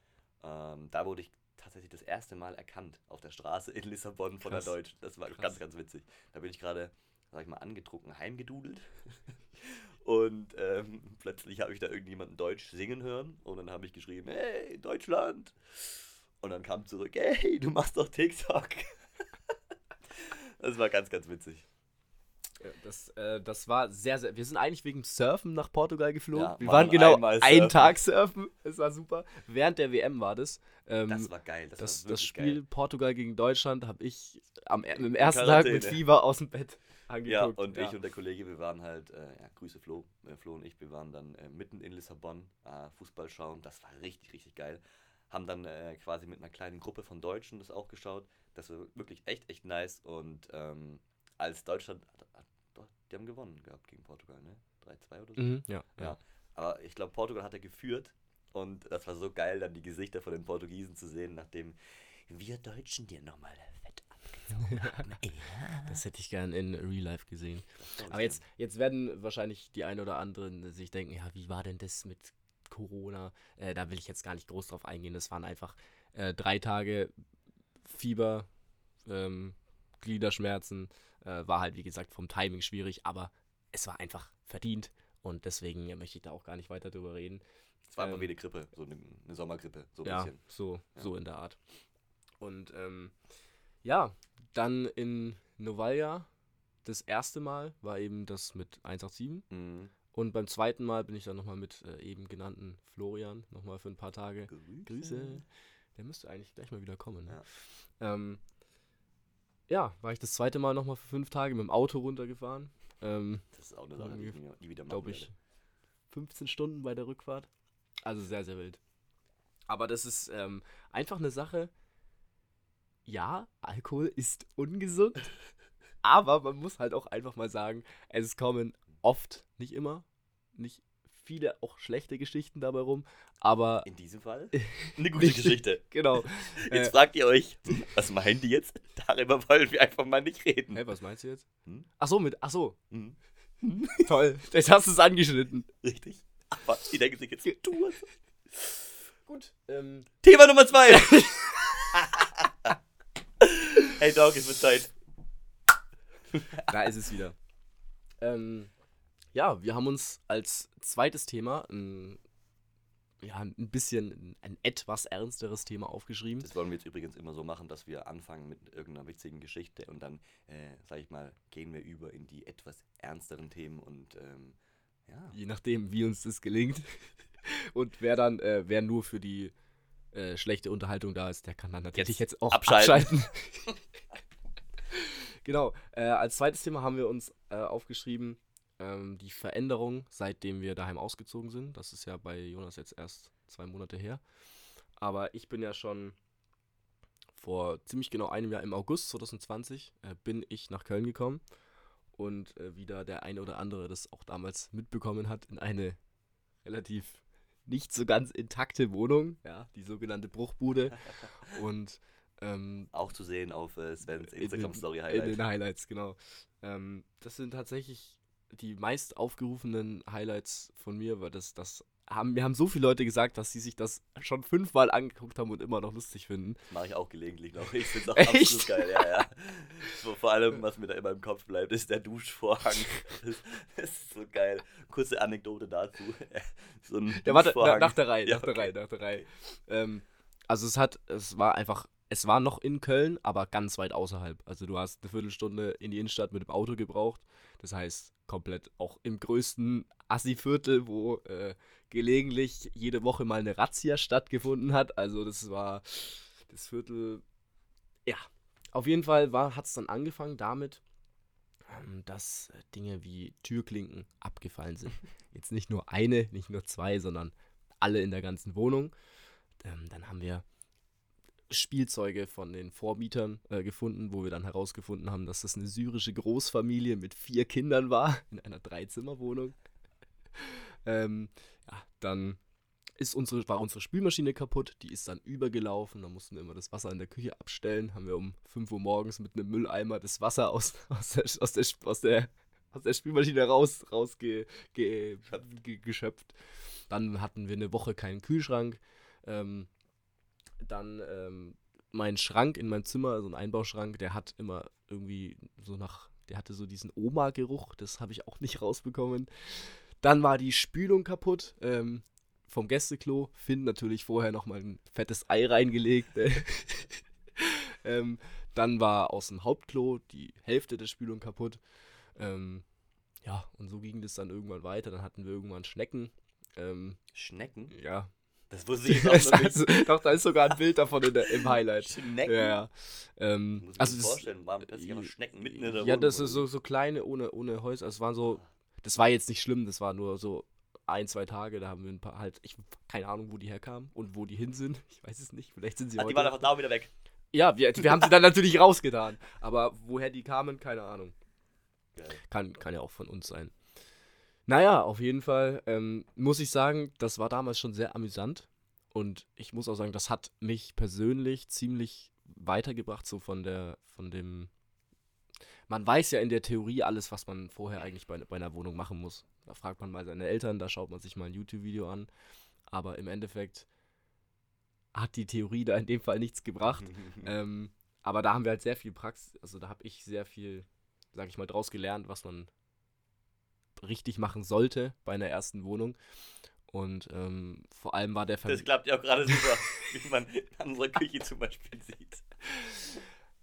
Ähm, da wurde ich tatsächlich das erste Mal erkannt auf der Straße in Lissabon von Krass. der Deutsch. Das war Krass. ganz, ganz witzig. Da bin ich gerade, sag ich mal, angedruckt heimgedudelt. Und ähm, plötzlich habe ich da irgendjemanden Deutsch singen hören und dann habe ich geschrieben, hey, Deutschland. Und dann kam zurück, hey, du machst doch TikTok. das war ganz, ganz witzig. Ja, Das, äh, das war sehr, sehr. Wir sind eigentlich wegen Surfen nach Portugal geflogen. Ja, wir waren waren genau einen. Tag surfen. Es war super. Während der WM war das. Ähm, Das war geil. Das, das, war das Spiel geil. Portugal gegen Deutschland habe ich am im ersten Tag mit. Fieber aus dem Bett angeguckt. Ja, und ich und der Kollege, wir waren halt, äh, ja, Grüße Flo, äh, Flo und ich, wir waren dann äh, mitten in Lissabon, äh, Fußball schauen, das war richtig, richtig geil. Haben dann äh, quasi mit einer kleinen Gruppe von Deutschen das auch geschaut. Das war wirklich echt, echt nice. Und ähm, als Deutschland, die haben gewonnen gehabt gegen Portugal, ne? 3-2 oder so. Mhm, ja, ja. Ja. Aber ich glaube, Portugal hat er geführt. Und das war so geil, dann die Gesichter von den Portugiesen zu sehen, nachdem wir Deutschen dir nochmal fett abgezogen haben. ja. Das hätte ich gern in Real Life gesehen. Das Aber jetzt, jetzt werden wahrscheinlich die ein oder anderen sich denken, ja, wie war denn das mit Corona? Äh, da will ich jetzt gar nicht groß drauf eingehen. Das waren einfach äh, drei Tage Fieber, ähm, Gliederschmerzen. Äh, war halt, wie gesagt, vom Timing schwierig, aber es war einfach verdient. Und deswegen möchte ich da auch gar nicht weiter drüber reden. Es war einfach Ähm, wie eine Grippe, so eine, eine Sommergrippe, so ein ja, bisschen. so, Ja. so in der Art. Und ähm, ja, dann in Novalia das erste Mal war eben das mit 187. Mhm. Und beim zweiten Mal bin ich dann nochmal mit äh, eben genannten Florian nochmal für ein paar Tage. Grüße. Grüße. Der müsste eigentlich gleich mal wieder kommen. Ne? Ja. Ähm, ja, war ich das zweite Mal nochmal für fünf Tage mit dem Auto runtergefahren. Ähm, Das ist auch eine Sache, die nie wieder machen glaube ich, werde. 15 Stunden bei der Rückfahrt. Also sehr, sehr wild. Aber das ist ähm, einfach eine Sache. Ja, Alkohol ist ungesund. aber man muss halt auch einfach mal sagen, es kommen oft, nicht immer, nicht viele auch schlechte Geschichten dabei rum. Aber In diesem Fall eine gute Geschichte. genau. Jetzt Äh, fragt ihr euch, was meinen die jetzt? Darüber wollen wir einfach mal nicht reden. Hä, was meinst du jetzt? Hm? Ach so, mit, ach so, Hm, toll. Jetzt hast du es angeschnitten. Richtig. Aber die denken sich jetzt, du hast... Gut. Ähm, Thema Nummer zwei. Hey Dog, es wird Zeit. da ist es wieder. Ähm, ja, wir haben uns als zweites Thema ein, ja, ein bisschen ein etwas ernsteres Thema aufgeschrieben. Das wollen wir jetzt übrigens immer so machen, dass wir anfangen mit irgendeiner witzigen Geschichte und dann, äh, sag ich mal, gehen wir über in die etwas ernsteren Themen und ähm, ja. Je nachdem, wie uns das gelingt. Und wer dann, äh, wer nur für die äh, schlechte Unterhaltung da ist, der kann dann natürlich Jetzt jetzt, auch abschalten. abschalten. genau. Äh, als zweites Thema haben wir uns äh, aufgeschrieben, ähm, die Veränderung, seitdem wir daheim ausgezogen sind. Das ist ja bei Jonas jetzt erst zwei Monate her. Aber ich bin ja schon vor ziemlich genau einem Jahr im August 2020 äh, bin ich nach Köln gekommen und äh, wieder der eine oder andere das auch damals mitbekommen hat, in eine relativ nicht so ganz intakte Wohnung, ja, die sogenannte Bruchbude und ähm, Auch zu sehen auf äh, Svens in Instagram-Story in Highlight. den Highlights, genau. Ähm, das sind tatsächlich die meist aufgerufenen Highlights von mir, weil das, das haben, mir haben so viele Leute gesagt, dass sie sich das schon fünfmal angeguckt haben und immer noch lustig finden. Das mache ich auch gelegentlich noch. Ich finde es auch absolut geil, ja, ja. So, vor allem, was mir da immer im Kopf bleibt, ist der Duschvorhang. Das, das ist so geil. Kurze Anekdote dazu. So ein na, Duschvorhang. nach der Reihe, Ja, nach der okay. Reihe, nach der Reihe. Ähm, also es hat, es war einfach, es war noch in Köln, aber ganz weit außerhalb. Also du hast eine Viertelstunde in die Innenstadt mit dem Auto gebraucht. Das heißt, komplett auch im größten Assi-Viertel, wo äh, gelegentlich jede Woche mal eine Razzia stattgefunden hat. Also das war das Viertel, ja. Auf jeden Fall hat es dann angefangen damit, ähm, dass äh, Dinge wie Türklinken abgefallen sind. Jetzt nicht nur eine, nicht nur zwei, sondern alle in der ganzen Wohnung. Ähm, dann haben wir Spielzeuge von den Vormietern äh, gefunden, wo wir dann herausgefunden haben, dass das eine syrische Großfamilie mit vier Kindern war, in einer Dreizimmerwohnung. ähm, ja, dann ist unsere, war unsere Spülmaschine kaputt, die ist dann übergelaufen, da mussten wir immer das Wasser in der Küche abstellen, haben wir um 5 Uhr morgens mit einem Mülleimer das Wasser aus, aus, der, aus, der, aus, der, aus der Spülmaschine raus, raus ge, ge. Dann hatten wir eine Woche keinen Kühlschrank. Ähm, dann ähm, mein Schrank in meinem Zimmer, so ein Einbauschrank, der hat immer irgendwie so nach, der hatte so diesen Oma-Geruch, das habe ich auch nicht rausbekommen. Dann war die Spülung kaputt ähm, vom Gästeklo. Finn natürlich vorher nochmal ein fettes Ei reingelegt. ne? ähm, dann war aus dem Hauptklo die Hälfte der Spülung kaputt. Ähm, ja, und so ging das dann irgendwann weiter. Dann hatten wir irgendwann Schnecken. Ähm, Schnecken? ja. Das wusste ich jetzt auch heißt, doch, da ist sogar ein Bild davon der, im Highlight. Schnecken? Ja, ja. Ähm, Muss ich also mir das, vorstellen, waren plötzlich einfach Schnecken mitten in der ja, Wohnung das ist so, so kleine ohne, ohne Häuser. Es waren so, das war jetzt nicht schlimm, das war nur so ein, zwei Tage, da haben wir ein paar halt, ich keine Ahnung, wo die herkamen und wo die hin sind. Ich weiß es nicht. Vielleicht sind sie Ach, die heute waren noch einfach da wieder weg. Ja, wir, wir haben sie dann natürlich rausgetan. Aber woher die kamen, keine Ahnung. Geil. Kann, kann ja auch von uns sein. Naja, auf jeden Fall ähm, muss ich sagen, das war damals schon sehr amüsant. Und ich muss auch sagen, das hat mich persönlich ziemlich weitergebracht, so von der, von dem. Man weiß ja in der Theorie alles, was man vorher eigentlich bei, bei einer Wohnung machen muss. Da fragt man mal seine Eltern, da schaut man sich mal ein YouTube-Video an. Aber im Endeffekt hat die Theorie da in dem Fall nichts gebracht. Ähm, aber da haben wir halt sehr viel Praxis, also da habe ich sehr viel, sag ich mal, draus gelernt, was man richtig machen sollte bei einer ersten Wohnung. Und ähm, vor allem war der Das Vermieter. klappt ja auch gerade super, wie man an unserer Küche zum Beispiel sieht.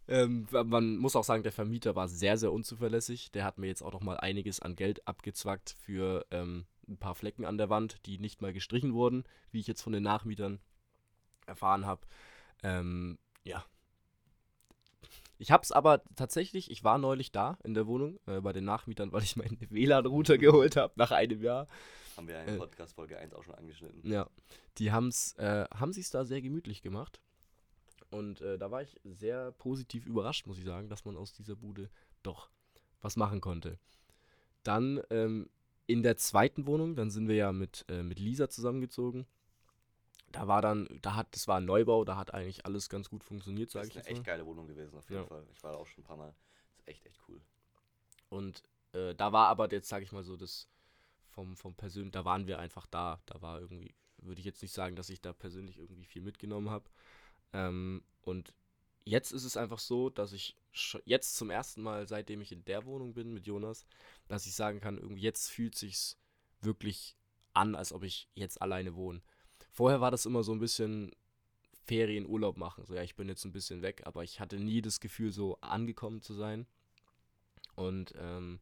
Ähm, man muss auch sagen, der Vermieter war sehr, sehr unzuverlässig. Der hat mir jetzt auch noch mal einiges an Geld abgezwackt für ähm, ein paar Flecken an der Wand, die nicht mal gestrichen wurden, wie ich jetzt von den Nachmietern erfahren habe. Ähm, ja. Ich habe es aber tatsächlich, ich war neulich da in der Wohnung äh, bei den Nachmietern, weil ich meinen WLAN-Router geholt habe nach einem Jahr. Haben wir in Äh. Podcast Folge 1 auch schon angeschnitten. Ja, die haben's, äh, haben sich da sehr gemütlich gemacht. Und äh, da war ich sehr positiv überrascht, muss ich sagen, dass man aus dieser Bude doch was machen konnte. Dann ähm, in der zweiten Wohnung, dann sind wir ja mit, äh, mit Lisa zusammengezogen. Da war dann, da hat, das war ein Neubau, da hat eigentlich alles ganz gut funktioniert, Das sage ist ich eine jetzt echt mal. geile Wohnung gewesen, auf jeden Ja. Fall. Ich war da auch schon ein paar Mal. Das ist echt, echt cool. Und äh, da war aber jetzt, sage ich mal so, das vom, vom Persönlichen, da waren wir einfach da. Da war irgendwie, würde ich jetzt nicht sagen, dass ich da persönlich irgendwie viel mitgenommen habe. Ähm, und jetzt ist es einfach so, dass ich jetzt zum ersten Mal, seitdem ich in der Wohnung bin mit Jonas, dass ich sagen kann, irgendwie jetzt fühlt sich's wirklich an, als ob ich jetzt alleine wohne. Vorher war das immer so ein bisschen Ferien, Urlaub machen. So, ja, ich bin jetzt ein bisschen weg, aber ich hatte nie das Gefühl, so angekommen zu sein. Und ähm,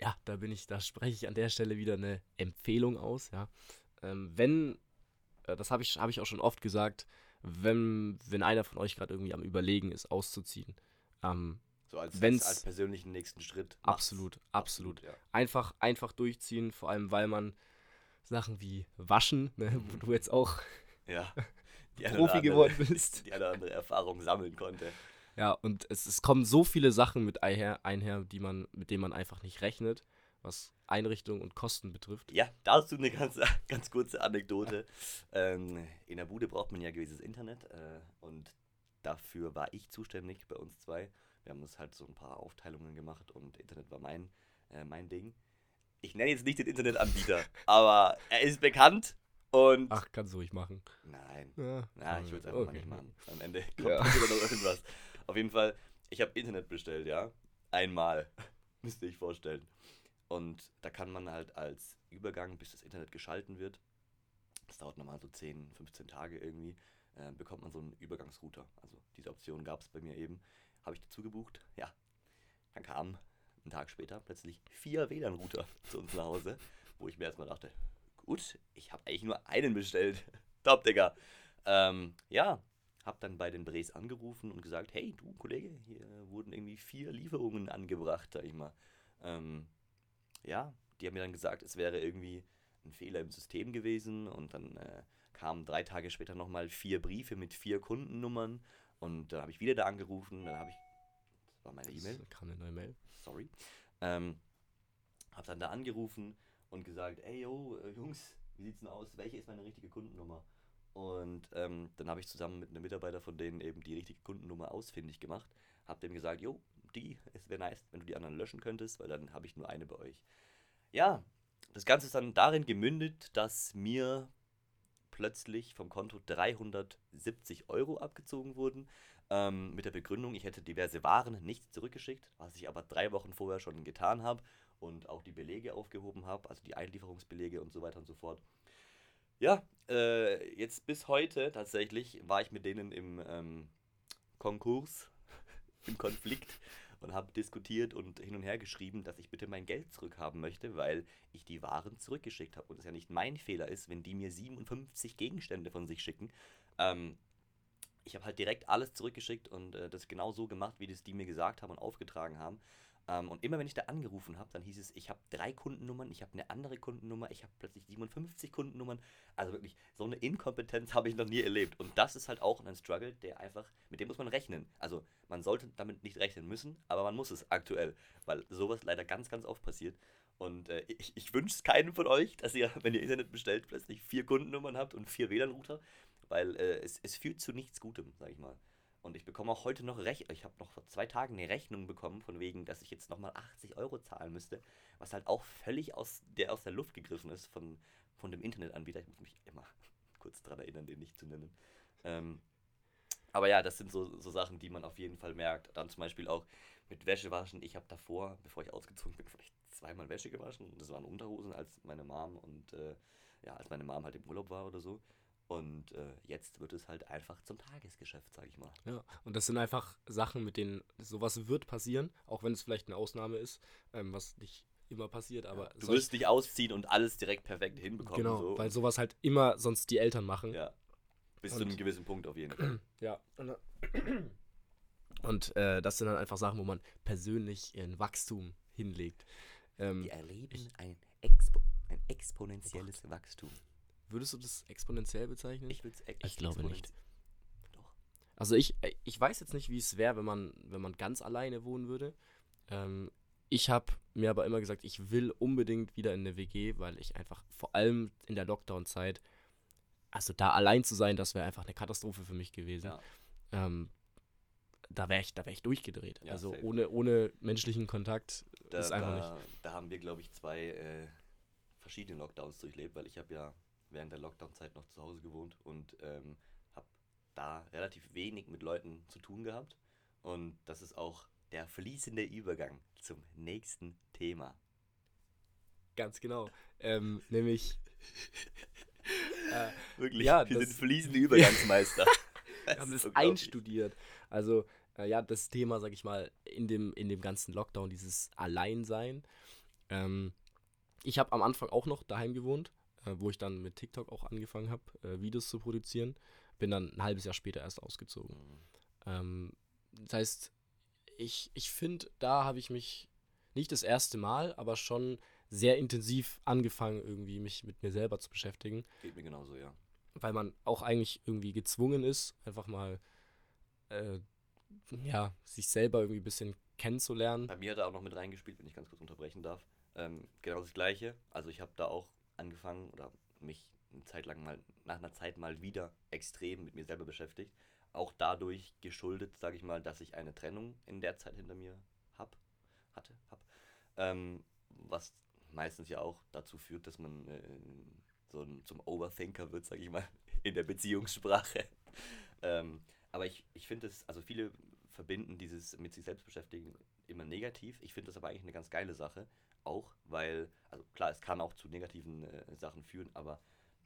ja, da bin ich, da spreche ich an der Stelle wieder eine Empfehlung aus, ja. Ähm, wenn, äh, das habe ich, hab ich auch schon oft gesagt, wenn, wenn einer von euch gerade irgendwie am Überlegen ist, auszuziehen, ähm, So als, als, Wenn's- als persönlichen nächsten Schritt. macht's. absolut, absolut. ja. Einfach, einfach durchziehen, vor allem weil man Sachen wie Waschen, ne, wo du jetzt auch Ja. Profi andere- geworden bist. Die eine andere Erfahrung sammeln konnte. Ja, und es, es kommen so viele Sachen mit einher, einher, die man, mit denen man einfach nicht rechnet, was Einrichtung und Kosten betrifft. Ja, dazu eine ganz, ganz kurze Anekdote. Ähm, in der Bude braucht man ja gewisses Internet äh, und dafür war ich zuständig bei uns zwei. Wir haben uns halt so ein paar Aufteilungen gemacht und Internet war mein, äh, mein Ding. Ich nenne jetzt nicht den Internetanbieter, aber er ist bekannt und. Ach, kannst du ruhig machen. Nein. Ja, Na, ich würde es einfach mal okay. nicht machen. Am Ende kommt Ja. wieder noch irgendwas. Auf jeden Fall, ich habe Internet bestellt, ja. Einmal. Müsst ihr euch vorstellen. Und da kann man halt als Übergang, bis das Internet geschalten wird, das dauert normal so 10, 15 Tage irgendwie, äh, bekommt man so einen Übergangsrouter. Also diese Option gab es bei mir eben. Habe ich dazu gebucht. Ja. Dann kamen einen Tag später plötzlich vier WLAN-Router zu uns nach Hause, wo ich mir erstmal dachte, gut, ich habe eigentlich nur einen bestellt. Top, Digga. Ähm, ja, hab dann bei den Brees angerufen und gesagt, hey, du Kollege, hier wurden irgendwie vier Lieferungen angebracht, sag ich mal. Ähm, ja, die haben mir dann gesagt, es wäre irgendwie ein Fehler im System gewesen und dann äh, kamen drei Tage später nochmal vier Briefe mit vier Kundennummern und dann habe ich wieder da angerufen, dann habe ich, war meine E-Mail, kam eine neue Mail. sorry, ähm, hab dann da angerufen und gesagt, ey yo, äh, Jungs, wie sieht's denn aus? Welche ist meine richtige Kundennummer? Und ähm, dann habe ich zusammen mit einem Mitarbeiter von denen eben die richtige Kundennummer ausfindig gemacht. Hab dem gesagt, jo, die, es wäre nice, wenn du die anderen löschen könntest, weil dann habe ich nur eine bei euch. Ja, das Ganze ist dann darin gemündet, dass mir plötzlich vom Konto 370 Euro abgezogen wurden. Ähm, mit der Begründung, ich hätte diverse Waren nicht zurückgeschickt, was ich aber drei Wochen vorher schon getan habe und auch die Belege aufgehoben habe, also die Einlieferungsbelege und so weiter und so fort. Ja, äh, jetzt bis heute tatsächlich war ich mit denen im ähm, Konkurs, im Konflikt und habe diskutiert und hin und her geschrieben, dass ich bitte mein Geld zurückhaben möchte, weil ich die Waren zurückgeschickt habe und es ja nicht mein Fehler ist, wenn die mir 57 Gegenstände von sich schicken. Ähm, ich habe halt direkt alles zurückgeschickt und äh, das genau so gemacht, wie das die mir gesagt haben und aufgetragen haben. Ähm, und immer wenn ich da angerufen habe, dann hieß es, ich habe drei Kundennummern, ich habe eine andere Kundennummer, ich habe plötzlich 57 Kundennummern. Also wirklich, so eine Inkompetenz habe ich noch nie erlebt. Und das ist halt auch ein Struggle, der einfach, mit dem muss man rechnen. Also man sollte damit nicht rechnen müssen, aber man muss es aktuell, weil sowas leider ganz, ganz oft passiert. Und äh, ich, ich wünsche es keinem von euch, dass ihr, wenn ihr Internet bestellt, plötzlich vier Kundennummern habt und vier WLAN-Router, weil äh, es, es führt zu nichts Gutem, sag ich mal. Und ich bekomme auch heute noch Rechnung. Ich habe noch vor zwei Tagen eine Rechnung bekommen, von wegen, dass ich jetzt nochmal 80 Euro zahlen müsste, was halt auch völlig aus der, aus der Luft gegriffen ist von, von dem Internetanbieter. Ich muss mich immer kurz daran erinnern, den nicht zu nennen. Ähm, aber ja, das sind so, so Sachen, die man auf jeden Fall merkt. Dann zum Beispiel auch mit Wäsche waschen. Ich habe davor, bevor ich ausgezogen bin, vielleicht zweimal Wäsche gewaschen. Das waren Unterhosen, als meine Mom und äh, ja, als meine Mom halt im Urlaub war oder so. Und äh, jetzt wird es halt einfach zum Tagesgeschäft, sag ich mal. Ja, und das sind einfach Sachen, mit denen sowas wird passieren, auch wenn es vielleicht eine Ausnahme ist, ähm, was nicht immer passiert, aber Du solch- wirst nicht ausziehen und alles direkt perfekt hinbekommen. genau, so. weil sowas halt immer sonst die Eltern machen. ja. Bis zu Und- einem gewissen Punkt auf jeden Fall. Ja. Und, und äh, das sind dann einfach Sachen, wo man persönlich ein Wachstum hinlegt. Ähm, Wir erleben ein, Expo ein exponentielles Wachstum. Würdest du das exponentiell bezeichnen? Ich, würd's e- Ich glaube nicht. Doch. Also ich, äh, ich weiß jetzt nicht, wie es wäre, wenn man, wenn man ganz alleine wohnen würde. Ähm, ich habe mir aber immer gesagt, ich will unbedingt wieder in eine WG, weil ich einfach vor allem in der Lockdown-Zeit, also da allein zu sein, das wäre einfach eine Katastrophe für mich gewesen. Ja. Ähm, da wäre ich, da wär ich durchgedreht. Ja, also safe. ohne, ohne menschlichen Kontakt Da, ist einfach da, da haben wir, glaube ich, zwei äh, verschiedene Lockdowns durchlebt, weil ich habe ja während der Lockdown-Zeit noch zu Hause gewohnt und ähm, habe da relativ wenig mit Leuten zu tun gehabt. Und das ist auch der fließende Übergang zum nächsten Thema. Ganz genau. Ähm, nämlich, äh, Wirklich, Ja, wir das- sind fließende Übergangsmeister. wir haben das einstudiert. Also, äh, ja, das Thema, sag ich mal, in dem, in dem ganzen Lockdown, dieses Alleinsein. Ähm, ich habe am Anfang auch noch daheim gewohnt, äh, wo ich dann mit TikTok auch angefangen habe, äh, Videos zu produzieren. Bin dann ein halbes Jahr später erst ausgezogen. Mhm. Ähm, das heißt, ich, ich finde, da habe ich mich nicht das erste Mal, aber schon sehr intensiv angefangen, irgendwie mich mit mir selber zu beschäftigen Geht mir genauso, ja. weil man auch eigentlich irgendwie gezwungen ist, einfach mal äh, ja, sich selber irgendwie ein bisschen kennenzulernen. Bei mir hat er auch noch mit reingespielt, wenn ich ganz kurz unterbrechen darf. Ähm, genau das Gleiche. Also ich habe da auch angefangen oder mich eine Zeit lang mal, nach einer Zeit mal wieder extrem mit mir selber beschäftigt. Auch dadurch geschuldet, sage ich mal, dass ich eine Trennung in der Zeit hinter mir hab, hatte, hab. Ähm, was meistens ja auch dazu führt, dass man äh, so ein, zum Overthinker wird, sage ich mal, in der Beziehungssprache. ähm, aber ich, ich finde es, also viele verbinden dieses mit sich selbst beschäftigen immer negativ. Ich finde das aber eigentlich eine ganz geile Sache. Auch, weil, also klar, es kann auch zu negativen äh, Sachen führen, aber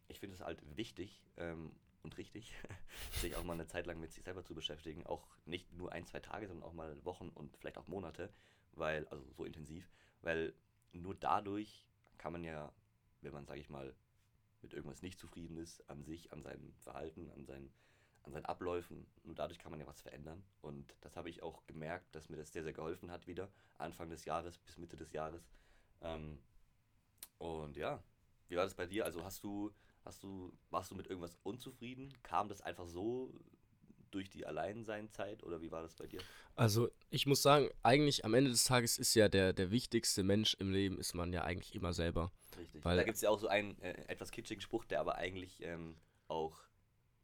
ich finde es halt wichtig ähm, und richtig, sich auch mal eine Zeit lang mit sich selber zu beschäftigen. Auch nicht nur ein, zwei Tage, sondern auch mal Wochen und vielleicht auch Monate, weil, also so intensiv, weil nur dadurch kann man ja, wenn man, sage ich mal, mit irgendwas nicht zufrieden ist, an sich, an seinem Verhalten, an seinen, an seinen Abläufen, nur dadurch kann man ja was verändern. Und das habe ich auch gemerkt, dass mir das sehr, sehr geholfen hat wieder, Anfang des Jahres bis Mitte des Jahres. Ähm, und ja, wie war das bei dir? Also hast du, hast du, warst du mit irgendwas unzufrieden? Kam das einfach so durch die Alleinseinzeit oder wie war das bei dir? Also ich muss sagen, eigentlich am Ende des Tages ist ja der, der wichtigste Mensch im Leben, ist man ja eigentlich immer selber. Richtig. Weil- da gibt es ja auch so einen äh, etwas kitschigen Spruch, der aber eigentlich ähm, auch,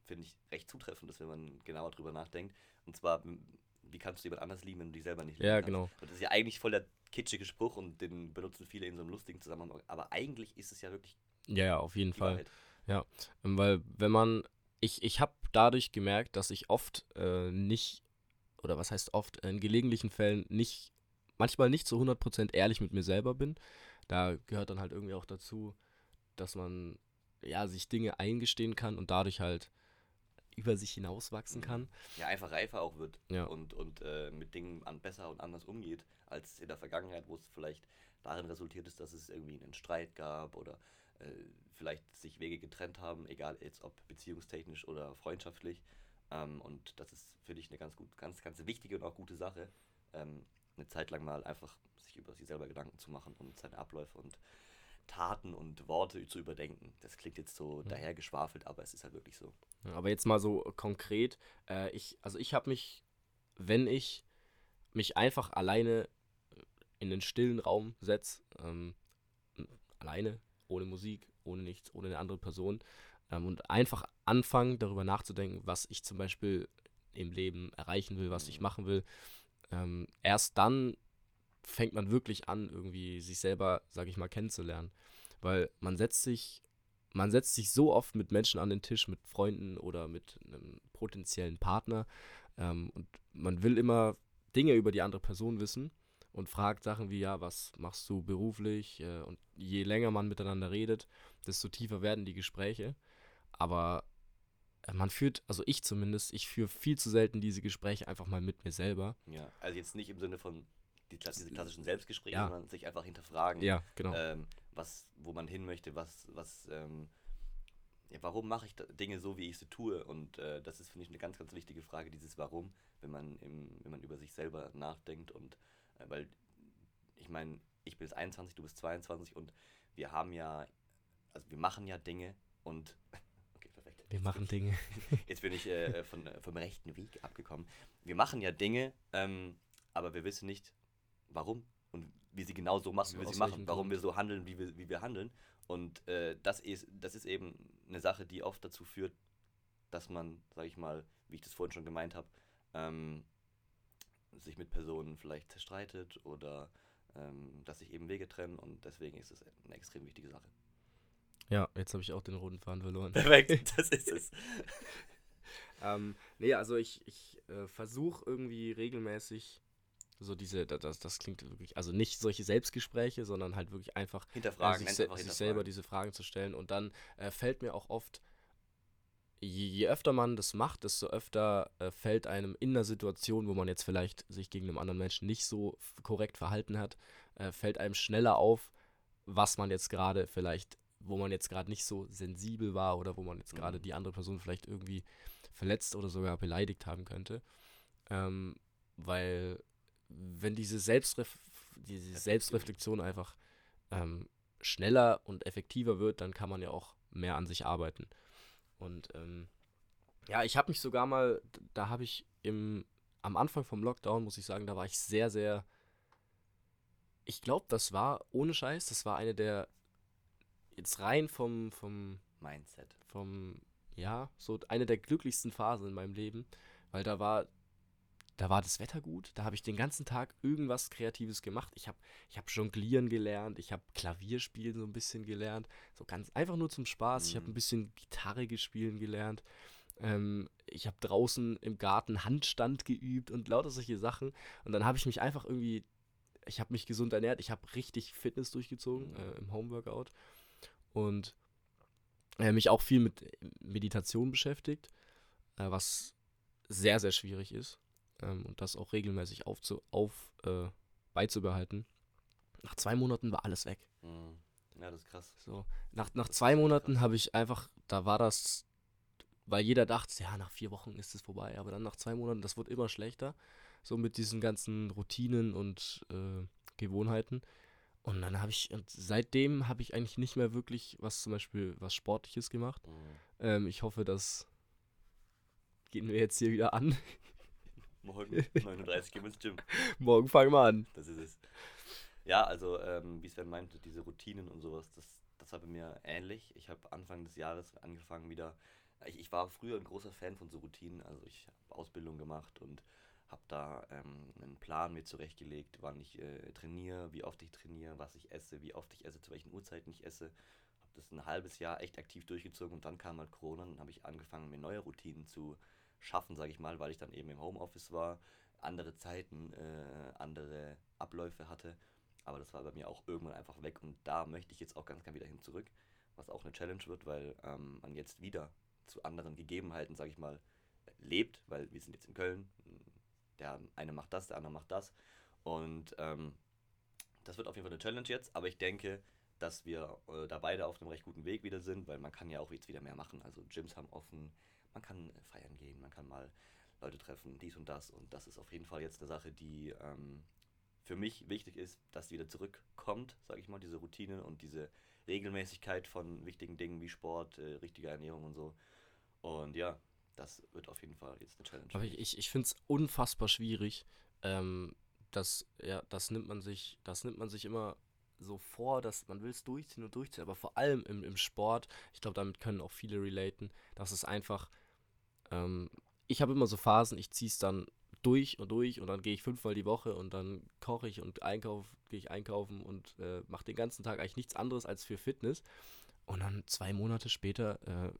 finde ich, recht zutreffend ist, wenn man genauer drüber nachdenkt. Und zwar, wie kannst du jemand anders lieben, wenn du dich selber nicht lieben Ja, kannst? genau. Und das ist ja eigentlich voll der kitschige Spruch und den benutzen viele in so einem lustigen Zusammenhang. Aber eigentlich ist es ja wirklich Ja, ja, auf jeden Fall. Wahrheit. Ähm, Weil wenn man, ich, ich habe dadurch gemerkt, dass ich oft äh, nicht, oder was heißt oft, in gelegentlichen Fällen nicht, manchmal nicht zu 100% ehrlich mit mir selber bin. Da gehört dann halt irgendwie auch dazu, dass man ja sich Dinge eingestehen kann und dadurch halt über sich hinauswachsen Mhm. kann. Ja, einfach reifer auch wird Ja. und, und äh, mit Dingen an besser und anders umgeht, als in der Vergangenheit, wo es vielleicht darin resultiert ist, dass es irgendwie einen Streit gab oder äh, vielleicht sich Wege getrennt haben, egal jetzt ob beziehungstechnisch oder freundschaftlich. Ähm, und das ist, finde ich, eine ganz gut, ganz, ganz wichtige und auch gute Sache, ähm, eine Zeit lang mal einfach sich über sich selber Gedanken zu machen und seine Abläufe und Taten und Worte zu überdenken. Das klingt jetzt so Mhm. dahergeschwafelt, aber es ist halt wirklich so. Ja, aber jetzt mal so konkret, äh, ich, also ich habe mich, wenn ich mich einfach alleine in den stillen Raum setze, ähm, alleine, ohne Musik, ohne nichts, ohne eine andere Person ähm, und einfach anfangen, darüber nachzudenken, was ich zum Beispiel im Leben erreichen will, was ich Mhm. machen will, ähm, erst dann fängt man wirklich an, irgendwie sich selber, sag ich mal, kennenzulernen. Weil man setzt sich, man setzt sich so oft mit Menschen an den Tisch, mit Freunden oder mit einem potenziellen Partner ähm, und man will immer Dinge über die andere Person wissen und fragt Sachen wie, ja, was machst du beruflich? Äh, und je länger man miteinander redet, desto tiefer werden die Gespräche. Aber äh, man führt, also ich zumindest, ich führe viel zu selten diese Gespräche einfach mal mit mir selber. Ja, also jetzt nicht im Sinne von die, diese klassischen Selbstgespräche, Ja. sondern sich einfach hinterfragen, Ja, genau. ähm, was, wo man hin möchte, was, was, ähm, ja, warum mache ich Dinge so, wie ich sie tue? Und äh, das ist, finde ich, eine ganz, ganz wichtige Frage, dieses Warum, wenn man, im, wenn man über sich selber nachdenkt. Und äh, weil, ich meine, ich bin jetzt 21, du bist 22 und wir haben ja, also wir machen ja Dinge und, okay, perfekt. Wir machen Dinge. Jetzt bin ich äh, von, äh, vom rechten Weg abgekommen. Wir machen ja Dinge, ähm, aber wir wissen nicht, warum und wie sie genau so machen, So wie wir sie machen, welchem warum Grund. wir so handeln, wie wir, wie wir handeln. Und äh, das, ist, das ist eben eine Sache, die oft dazu führt, dass man, sage ich mal, wie ich das vorhin schon gemeint habe, ähm, sich mit Personen vielleicht zerstreitet oder ähm, dass sich eben Wege trennen und deswegen ist es eine extrem wichtige Sache. Ja, jetzt habe ich auch den roten Faden verloren. Perfekt, das ist es. Ähm, nee, also ich, ich äh, versuche irgendwie regelmäßig so diese, da- das, das klingt wirklich, also nicht solche Selbstgespräche, sondern halt wirklich einfach Hinterfragen, äh, sich, einfach sich selber diese Fragen zu stellen. Und dann äh, fällt mir auch oft, je, je öfter man das macht, desto öfter äh, fällt einem in einer Situation, wo man jetzt vielleicht sich gegen einen anderen Menschen nicht so korrekt verhalten hat, äh, fällt einem schneller auf, was man jetzt gerade vielleicht, wo man jetzt gerade nicht so sensibel war oder wo man jetzt gerade Mhm. die andere Person vielleicht irgendwie verletzt oder sogar beleidigt haben könnte. Ähm, weil wenn diese, Selbstref diese Reflexion. Selbstreflexion einfach ähm, schneller und effektiver wird, dann kann man ja auch mehr an sich arbeiten. Und ähm, ja, ich habe mich sogar mal, da habe ich im, am Anfang vom Lockdown, muss ich sagen, da war ich sehr, sehr, ich glaube, das war ohne Scheiß, das war eine der, jetzt rein vom, vom, Mindset. vom, ja, so eine der glücklichsten Phasen in meinem Leben, weil da war, da war das Wetter gut, da habe ich den ganzen Tag irgendwas Kreatives gemacht. Ich habe ich hab Jonglieren gelernt, ich habe Klavierspielen so ein bisschen gelernt, so ganz einfach nur zum Spaß. Ich habe Mhm. ein bisschen Gitarre gespielt gelernt. Ähm, ich habe draußen im Garten Handstand geübt und lauter solche Sachen. Und dann habe ich mich einfach irgendwie, ich habe mich gesund ernährt, ich habe richtig Fitness durchgezogen Mhm. äh, im Homeworkout und äh, mich auch viel mit Meditation beschäftigt, äh, was sehr, sehr schwierig ist ähm, und das auch regelmäßig aufzu auf, äh, beizubehalten. Nach zwei Monaten war alles weg. Mhm. Ja, das ist krass. So, nach, nach Das zwei Monaten habe ich einfach, da war das, weil jeder dachte, ja, nach vier Wochen ist es vorbei, aber dann nach zwei Monaten, das wird immer schlechter, so mit diesen ganzen Routinen und äh, Gewohnheiten. Und dann habe ich, und seitdem habe ich eigentlich nicht mehr wirklich was zum Beispiel was Sportliches gemacht. Mhm. Ähm, ich hoffe, das gehen wir jetzt hier wieder an. Morgen 39 gehen wir ins Gym. Morgen fangen wir an. Das ist es. Ja, also ähm, wie Sven meinte, diese Routinen und sowas, das, das war bei mir ähnlich. Ich habe Anfang des Jahres angefangen wieder. Ich, ich war früher ein großer Fan von so Routinen. Also ich habe Ausbildung gemacht und habe da ähm, einen Plan mir zurechtgelegt, wann ich äh, trainiere, wie oft ich trainiere, was ich esse, wie oft ich esse, zu welchen Uhrzeiten ich esse. Habe das ein halbes Jahr echt aktiv durchgezogen und dann kam halt Corona und dann habe ich angefangen, mir neue Routinen zu schaffen, sage ich mal, weil ich dann eben im Homeoffice war, andere Zeiten, äh, andere Abläufe hatte. Aber das war bei mir auch irgendwann einfach weg und da möchte ich jetzt auch ganz, ganz wieder hin zurück, was auch eine Challenge wird, weil ähm, man jetzt wieder zu anderen Gegebenheiten, sage ich mal, lebt, weil wir sind jetzt in Köln. Der eine macht das, der andere macht das. Und ähm, das wird auf jeden Fall eine Challenge jetzt, aber ich denke, dass wir äh, da beide auf einem recht guten Weg wieder sind, weil man kann ja auch jetzt wieder mehr machen. Also Gyms haben offen, man kann äh, feiern gehen, man kann mal Leute treffen, dies und das. Und das ist auf jeden Fall jetzt eine Sache, die ähm, für mich wichtig ist, dass die wieder zurückkommt, sage ich mal, diese Routine und diese Regelmäßigkeit von wichtigen Dingen wie Sport, äh, richtiger Ernährung und so. Und ja, das wird auf jeden Fall jetzt eine Challenge. Aber ich, ich, ich finde es unfassbar schwierig. Ähm, das, ja, das nimmt man sich, das nimmt man sich immer so vor, dass man will es durchziehen und durchziehen. Aber vor allem im, im Sport, ich glaube, damit können auch viele relaten, dass es einfach, ähm, ich habe immer so Phasen, ich ziehe es dann durch und durch und dann gehe ich fünfmal die Woche und dann koche ich und einkauf, gehe ich einkaufen und äh, mache den ganzen Tag eigentlich nichts anderes als für Fitness. Und dann zwei Monate später äh,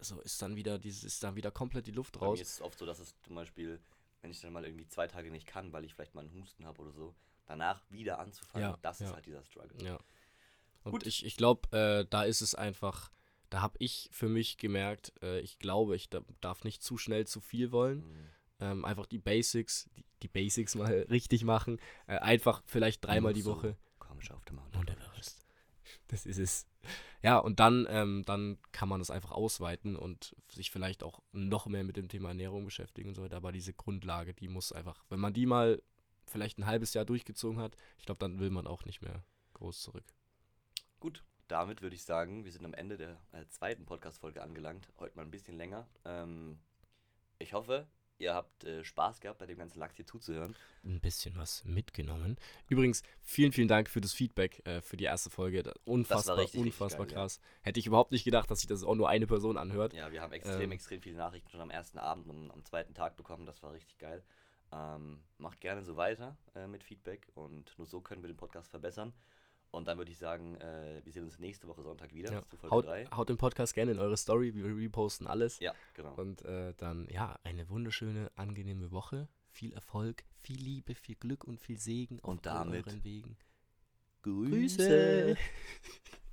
so ist dann wieder dieses, ist dann wieder komplett die Luft Bei raus. mir ist es oft so, dass es zum Beispiel wenn ich dann mal irgendwie zwei Tage nicht kann, weil ich vielleicht mal einen Husten habe oder so, danach wieder anzufangen, Ja, das ist ja. halt dieser Struggle. Ja. Und Gut. ich, ich glaube, äh, da ist es einfach, da habe ich für mich gemerkt, äh, ich glaube, ich da, darf nicht zu schnell zu viel wollen. Mhm. Ähm, einfach die Basics, die, die Basics mal richtig machen. Äh, einfach vielleicht dreimal die Woche. Komisch auf dem Mount Everest. Das ist es. Ja, und dann, ähm, dann kann man das einfach ausweiten und sich vielleicht auch noch mehr mit dem Thema Ernährung beschäftigen und so weiter. Aber diese Grundlage, die muss einfach, wenn man die mal vielleicht ein halbes Jahr durchgezogen hat, ich glaube, dann will man auch nicht mehr groß zurück. Gut, damit würde ich sagen, wir sind am Ende der äh, zweiten Podcast-Folge angelangt. Heute mal ein bisschen länger. Ähm, ich hoffe, ihr habt äh, Spaß gehabt, bei dem ganzen Lachs hier zuzuhören. Ein bisschen was mitgenommen. Übrigens, vielen, vielen Dank für das Feedback äh, für die erste Folge. Unfassbar, richtig, richtig unfassbar geil, ja. krass. Hätte ich überhaupt nicht gedacht, dass sich das auch nur eine Person anhört. Ja, wir haben extrem, Ähm. extrem viele Nachrichten schon am ersten Abend und am zweiten Tag bekommen. Das war richtig geil. Ähm, macht gerne so weiter äh, mit Feedback und nur so können wir den Podcast verbessern. Und dann würde ich sagen, äh, wir sehen uns nächste Woche Sonntag wieder Ja. zu Folge Haut, 3. haut den Podcast gerne in eure Story. Wir reposten alles. Ja, genau. Und äh, dann, ja, eine wunderschöne, angenehme Woche. Viel Erfolg, viel Liebe, viel Glück und viel Segen Und auf damit euren Wegen. Grüße. Grüße.